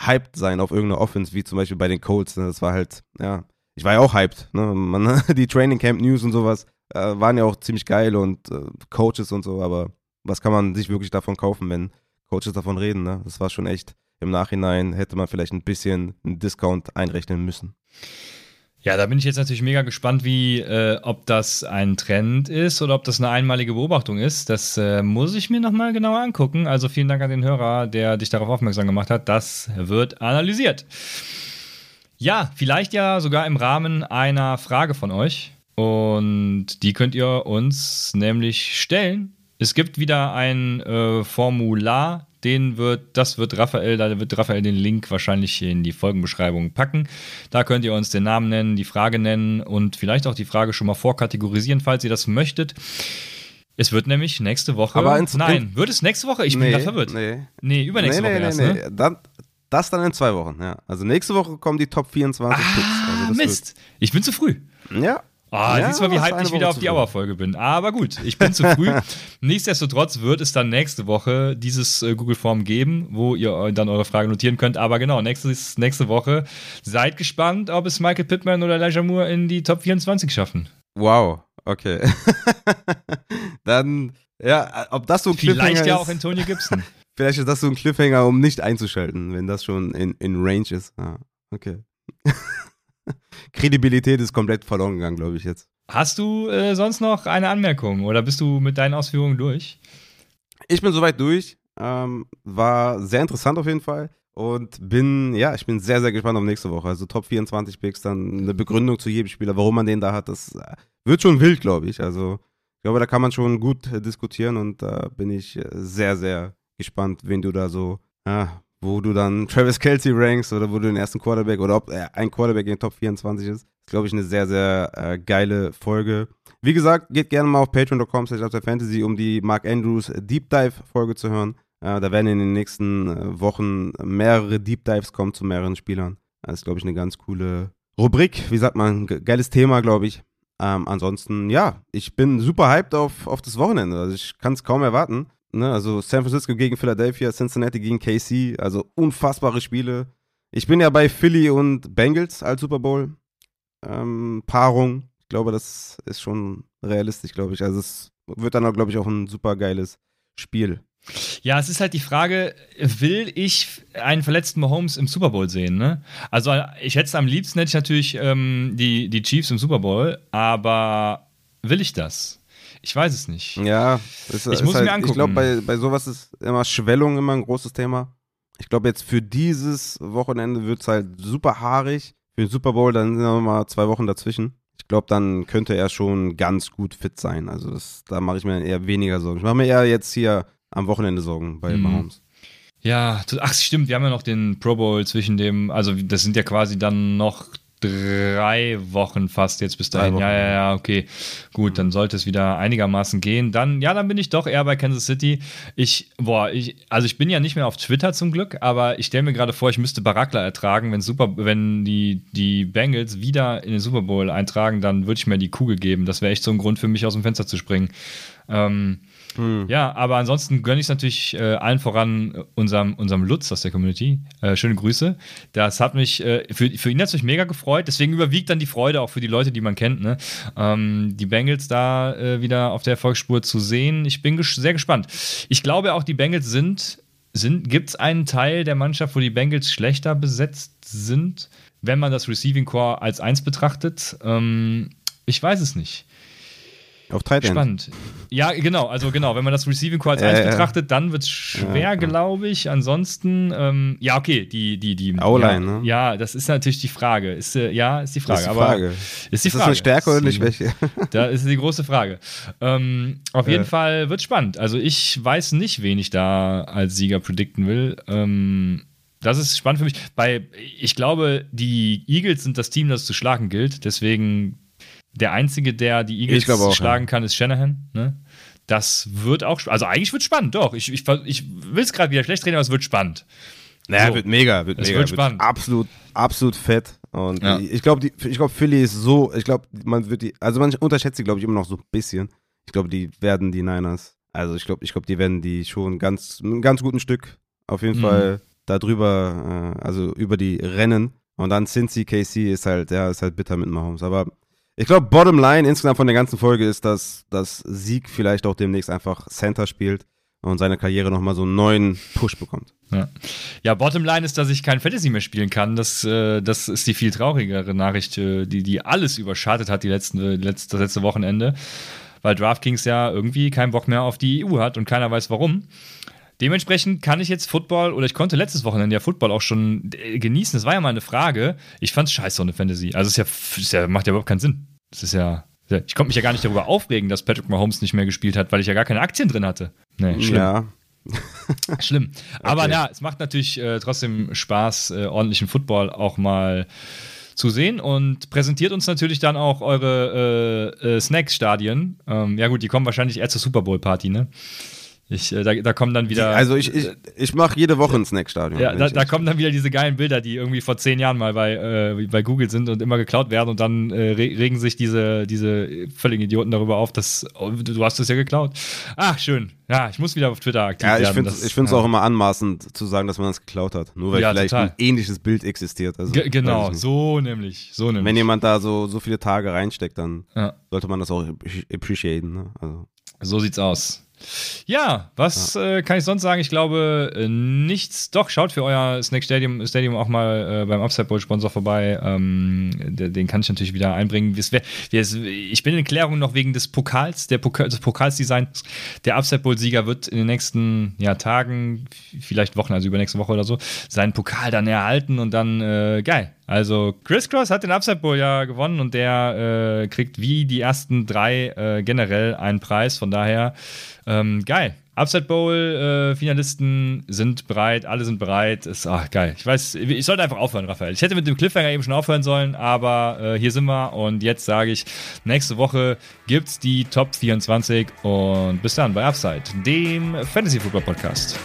hyped sein auf irgendeine Offense, wie zum Beispiel bei den Colts. Ne? Das war halt, ja, ich war ja auch hyped. Ne? Man, (laughs) die Training Camp News und sowas äh, waren ja auch ziemlich geil und äh, Coaches und so, aber was kann man sich wirklich davon kaufen, wenn Coaches davon reden? Ne? Das war schon echt im Nachhinein hätte man vielleicht ein bisschen einen Discount einrechnen müssen. Ja, da bin ich jetzt natürlich mega gespannt, wie, äh, ob das ein Trend ist oder ob das eine einmalige Beobachtung ist. Das äh, muss ich mir nochmal genauer angucken. Also vielen Dank an den Hörer, der dich darauf aufmerksam gemacht hat. Das wird analysiert. Ja, vielleicht ja sogar im Rahmen einer Frage von euch. Und die könnt ihr uns nämlich stellen. Es gibt wieder ein äh, Formular den wird, das wird Raphael, da wird Raphael den Link wahrscheinlich in die Folgenbeschreibung packen. Da könnt ihr uns den Namen nennen, die Frage nennen und vielleicht auch die Frage schon mal vorkategorisieren, falls ihr das möchtet. Es wird nämlich nächste Woche. Aber ins, nein, wird es nächste Woche? Ich nee, bin da verwirrt. Nee. Nee, übernächste nee, Woche nee, erst, nee. Ne? Dann, das dann in zwei Wochen, ja. Also nächste Woche kommen die Top 24 ah, Picks. Also Mist. Ich bin zu früh. Ja, Ah, ja, siehst du mal, wie hyped ich wieder auf die Auerfolge bin. Aber gut, ich bin zu früh. (laughs) Nichtsdestotrotz wird es dann nächste Woche dieses äh, Google Form geben, wo ihr dann eure Frage notieren könnt. Aber genau, nächstes, nächste Woche seid gespannt, ob es Michael Pittman oder Elijah Moore in die Top 24 schaffen. Wow, okay. (laughs) dann, ja, ob das so ein Vielleicht Cliffhanger ja auch Antonio Gibson. (laughs) Vielleicht ist das so ein Cliffhanger, um nicht einzuschalten, wenn das schon in, in Range ist. Ah, okay. (laughs) Kredibilität ist komplett verloren gegangen, glaube ich jetzt. Hast du äh, sonst noch eine Anmerkung oder bist du mit deinen Ausführungen durch? Ich bin soweit durch. Ähm, war sehr interessant auf jeden Fall. Und bin, ja, ich bin sehr, sehr gespannt auf nächste Woche. Also Top 24 Picks, dann eine Begründung zu jedem Spieler, warum man den da hat. Das äh, wird schon wild, glaube ich. Also ich glaube, da kann man schon gut äh, diskutieren und da bin ich äh, sehr, sehr gespannt, wen du da so ja, wo du dann Travis Kelsey rankst oder wo du den ersten Quarterback oder ob er ein Quarterback in den Top 24 ist. ist, glaube ich, eine sehr, sehr äh, geile Folge. Wie gesagt, geht gerne mal auf patreon.com Fantasy, um die Mark Andrews Deep Dive Folge zu hören. Äh, da werden in den nächsten äh, Wochen mehrere Deep Dives kommen zu mehreren Spielern. Das ist, glaube ich, eine ganz coole Rubrik. Wie sagt man, geiles Thema, glaube ich. Ähm, ansonsten, ja, ich bin super hyped auf, auf das Wochenende. Also ich kann es kaum erwarten. Ne, also San Francisco gegen Philadelphia, Cincinnati gegen KC, also unfassbare Spiele. Ich bin ja bei Philly und Bengals als Super Bowl ähm, Paarung. Ich glaube, das ist schon realistisch, glaube ich. Also es wird dann, glaube ich, auch ein super geiles Spiel. Ja, es ist halt die Frage, will ich einen verletzten Mahomes im Super Bowl sehen? Ne? Also ich hätte es am liebsten, hätte ich natürlich ähm, die, die Chiefs im Super Bowl, aber will ich das? Ich weiß es nicht. Ja, es, ich muss halt, mir angucken. Ich glaube, bei, bei sowas ist immer Schwellung immer ein großes Thema. Ich glaube, jetzt für dieses Wochenende wird es halt super haarig. Für den Super Bowl, dann sind noch mal zwei Wochen dazwischen. Ich glaube, dann könnte er schon ganz gut fit sein. Also das, da mache ich mir eher weniger Sorgen. Ich mache mir eher jetzt hier am Wochenende Sorgen bei mhm. Mahomes. Ja, ach stimmt, wir haben ja noch den Pro Bowl zwischen dem, also das sind ja quasi dann noch drei Wochen fast jetzt bis dahin. Ja, ja, ja, okay. Gut, dann sollte es wieder einigermaßen gehen. Dann, ja, dann bin ich doch eher bei Kansas City. Ich, boah, ich, also ich bin ja nicht mehr auf Twitter zum Glück, aber ich stelle mir gerade vor, ich müsste Barakla ertragen, wenn Super, wenn die, die Bengals wieder in den Super Bowl eintragen, dann würde ich mir die Kugel geben. Das wäre echt so ein Grund für mich, aus dem Fenster zu springen. Ähm, hm. Ja, aber ansonsten gönne ich es natürlich äh, allen voran unserem, unserem Lutz aus der Community. Äh, schöne Grüße. Das hat mich, äh, für, für ihn hat es mich mega gefreut. Deswegen überwiegt dann die Freude auch für die Leute, die man kennt. Ne? Ähm, die Bengals da äh, wieder auf der Erfolgsspur zu sehen. Ich bin ges sehr gespannt. Ich glaube auch, die Bengals sind, sind gibt es einen Teil der Mannschaft, wo die Bengals schlechter besetzt sind, wenn man das Receiving Core als eins betrachtet. Ähm, ich weiß es nicht. Auf Tight End. Spannend. Ja, genau. Also genau, wenn man das Receiving Core als äh, 1 betrachtet, dann wird es schwer, ja, glaube ich. Ansonsten, ähm, ja, okay, die, die, die. O-Line, ja, ne? Ja, das ist natürlich die Frage. Ist, äh, ja, ist die Frage. Ist die Frage. Aber ist die Frage. Ist das eine Stärke oder nicht welche? (laughs) Da ist die große Frage. Ähm, auf jeden Fall wird spannend. Also ich weiß nicht, wen ich da als Sieger predikten will. Ähm, das ist spannend für mich. Bei, ich glaube, die Eagles sind das Team, das zu schlagen gilt. Deswegen der Einzige, der die Eagles auch, schlagen ja. kann, ist Shanahan. Ne? Das wird auch, also eigentlich wird spannend, doch. Ich, ich, ich will es gerade wieder schlecht reden, aber es wird spannend. Naja, so. wird mega, wird es mega. Wird spannend. Wird absolut, absolut fett. Und ja. ich glaube, ich glaube, Philly ist so, ich glaube, man wird die, also man unterschätzt sie, glaube ich, immer noch so ein bisschen. Ich glaube, die werden die Niners, also ich glaube, ich glaube, die werden die schon ganz, ein ganz guten Stück auf jeden mhm. Fall darüber, äh, also über die Rennen. Und dann Cincy KC ist halt, ja, ist halt bitter mit Mahomes. Aber ich glaube, Bottom Line insgesamt von der ganzen Folge ist, dass, dass Sieg vielleicht auch demnächst einfach Center spielt und seine Karriere nochmal so einen neuen Push bekommt. Ja. ja, Bottom Line ist, dass ich kein Fantasy mehr spielen kann. Das, äh, das ist die viel traurigere Nachricht, äh, die, die alles überschattet hat, die letzten, äh, letzte, das letzte Wochenende. Weil DraftKings ja irgendwie keinen Bock mehr auf die EU hat und keiner weiß warum. Dementsprechend kann ich jetzt Football oder ich konnte letztes Wochenende ja Football auch schon äh, genießen. Das war ja mal eine Frage. Ich fand's scheiße ohne Fantasy. Also es ja, ja, macht ja überhaupt keinen Sinn. Es ist ja. Ich konnte mich ja gar nicht darüber aufregen, dass Patrick Mahomes nicht mehr gespielt hat, weil ich ja gar keine Aktien drin hatte. Nee, schlimm. Ja. (laughs) schlimm. Aber okay. ja, es macht natürlich äh, trotzdem Spaß, äh, ordentlichen Football auch mal zu sehen und präsentiert uns natürlich dann auch eure äh, äh Snacks-Stadien. Ähm, ja, gut, die kommen wahrscheinlich eher zur Super Bowl-Party, ne? Ich, äh, da, da kommen dann wieder. Also ich, ich, ich mache jede Woche ein Snackstadion. Ja, da, da kommen dann wieder diese geilen Bilder, die irgendwie vor zehn Jahren mal bei, äh, bei Google sind und immer geklaut werden und dann äh, regen sich diese, diese völligen Idioten darüber auf, dass oh, du hast es ja geklaut. Ach, schön. Ja, ich muss wieder auf Twitter aktiv ja, ich werden. Find, ich finde es ja. auch immer anmaßend zu sagen, dass man das geklaut hat. Nur weil ja, vielleicht total. ein ähnliches Bild existiert. Also, genau, so nämlich, so nämlich. Wenn jemand da so, so viele Tage reinsteckt, dann sollte man das auch appreciaten. Ne? Also. So sieht's aus. Ja, was ja. Äh, kann ich sonst sagen? Ich glaube äh, nichts. Doch, schaut für euer Snack Stadium, Stadium auch mal äh, beim Upside Bowl Sponsor vorbei. Ähm, den kann ich natürlich wieder einbringen. Wär, ich bin in Klärung noch wegen des Pokals, der Pokal, des Pokalsdesigns. Der Upside Bowl Sieger wird in den nächsten ja, Tagen, vielleicht Wochen, also übernächste Woche oder so, seinen Pokal dann erhalten und dann äh, geil. Also Chris Cross hat den Upside Bowl ja gewonnen und der äh, kriegt wie die ersten drei äh, generell einen Preis. Von daher ähm, geil. Upside Bowl äh, Finalisten sind bereit, alle sind bereit. Ist ach, geil. Ich weiß, ich sollte einfach aufhören, Raphael. Ich hätte mit dem Cliffhanger eben schon aufhören sollen, aber äh, hier sind wir und jetzt sage ich, nächste Woche gibt's die Top 24 und bis dann bei Upside, dem Fantasy Football Podcast.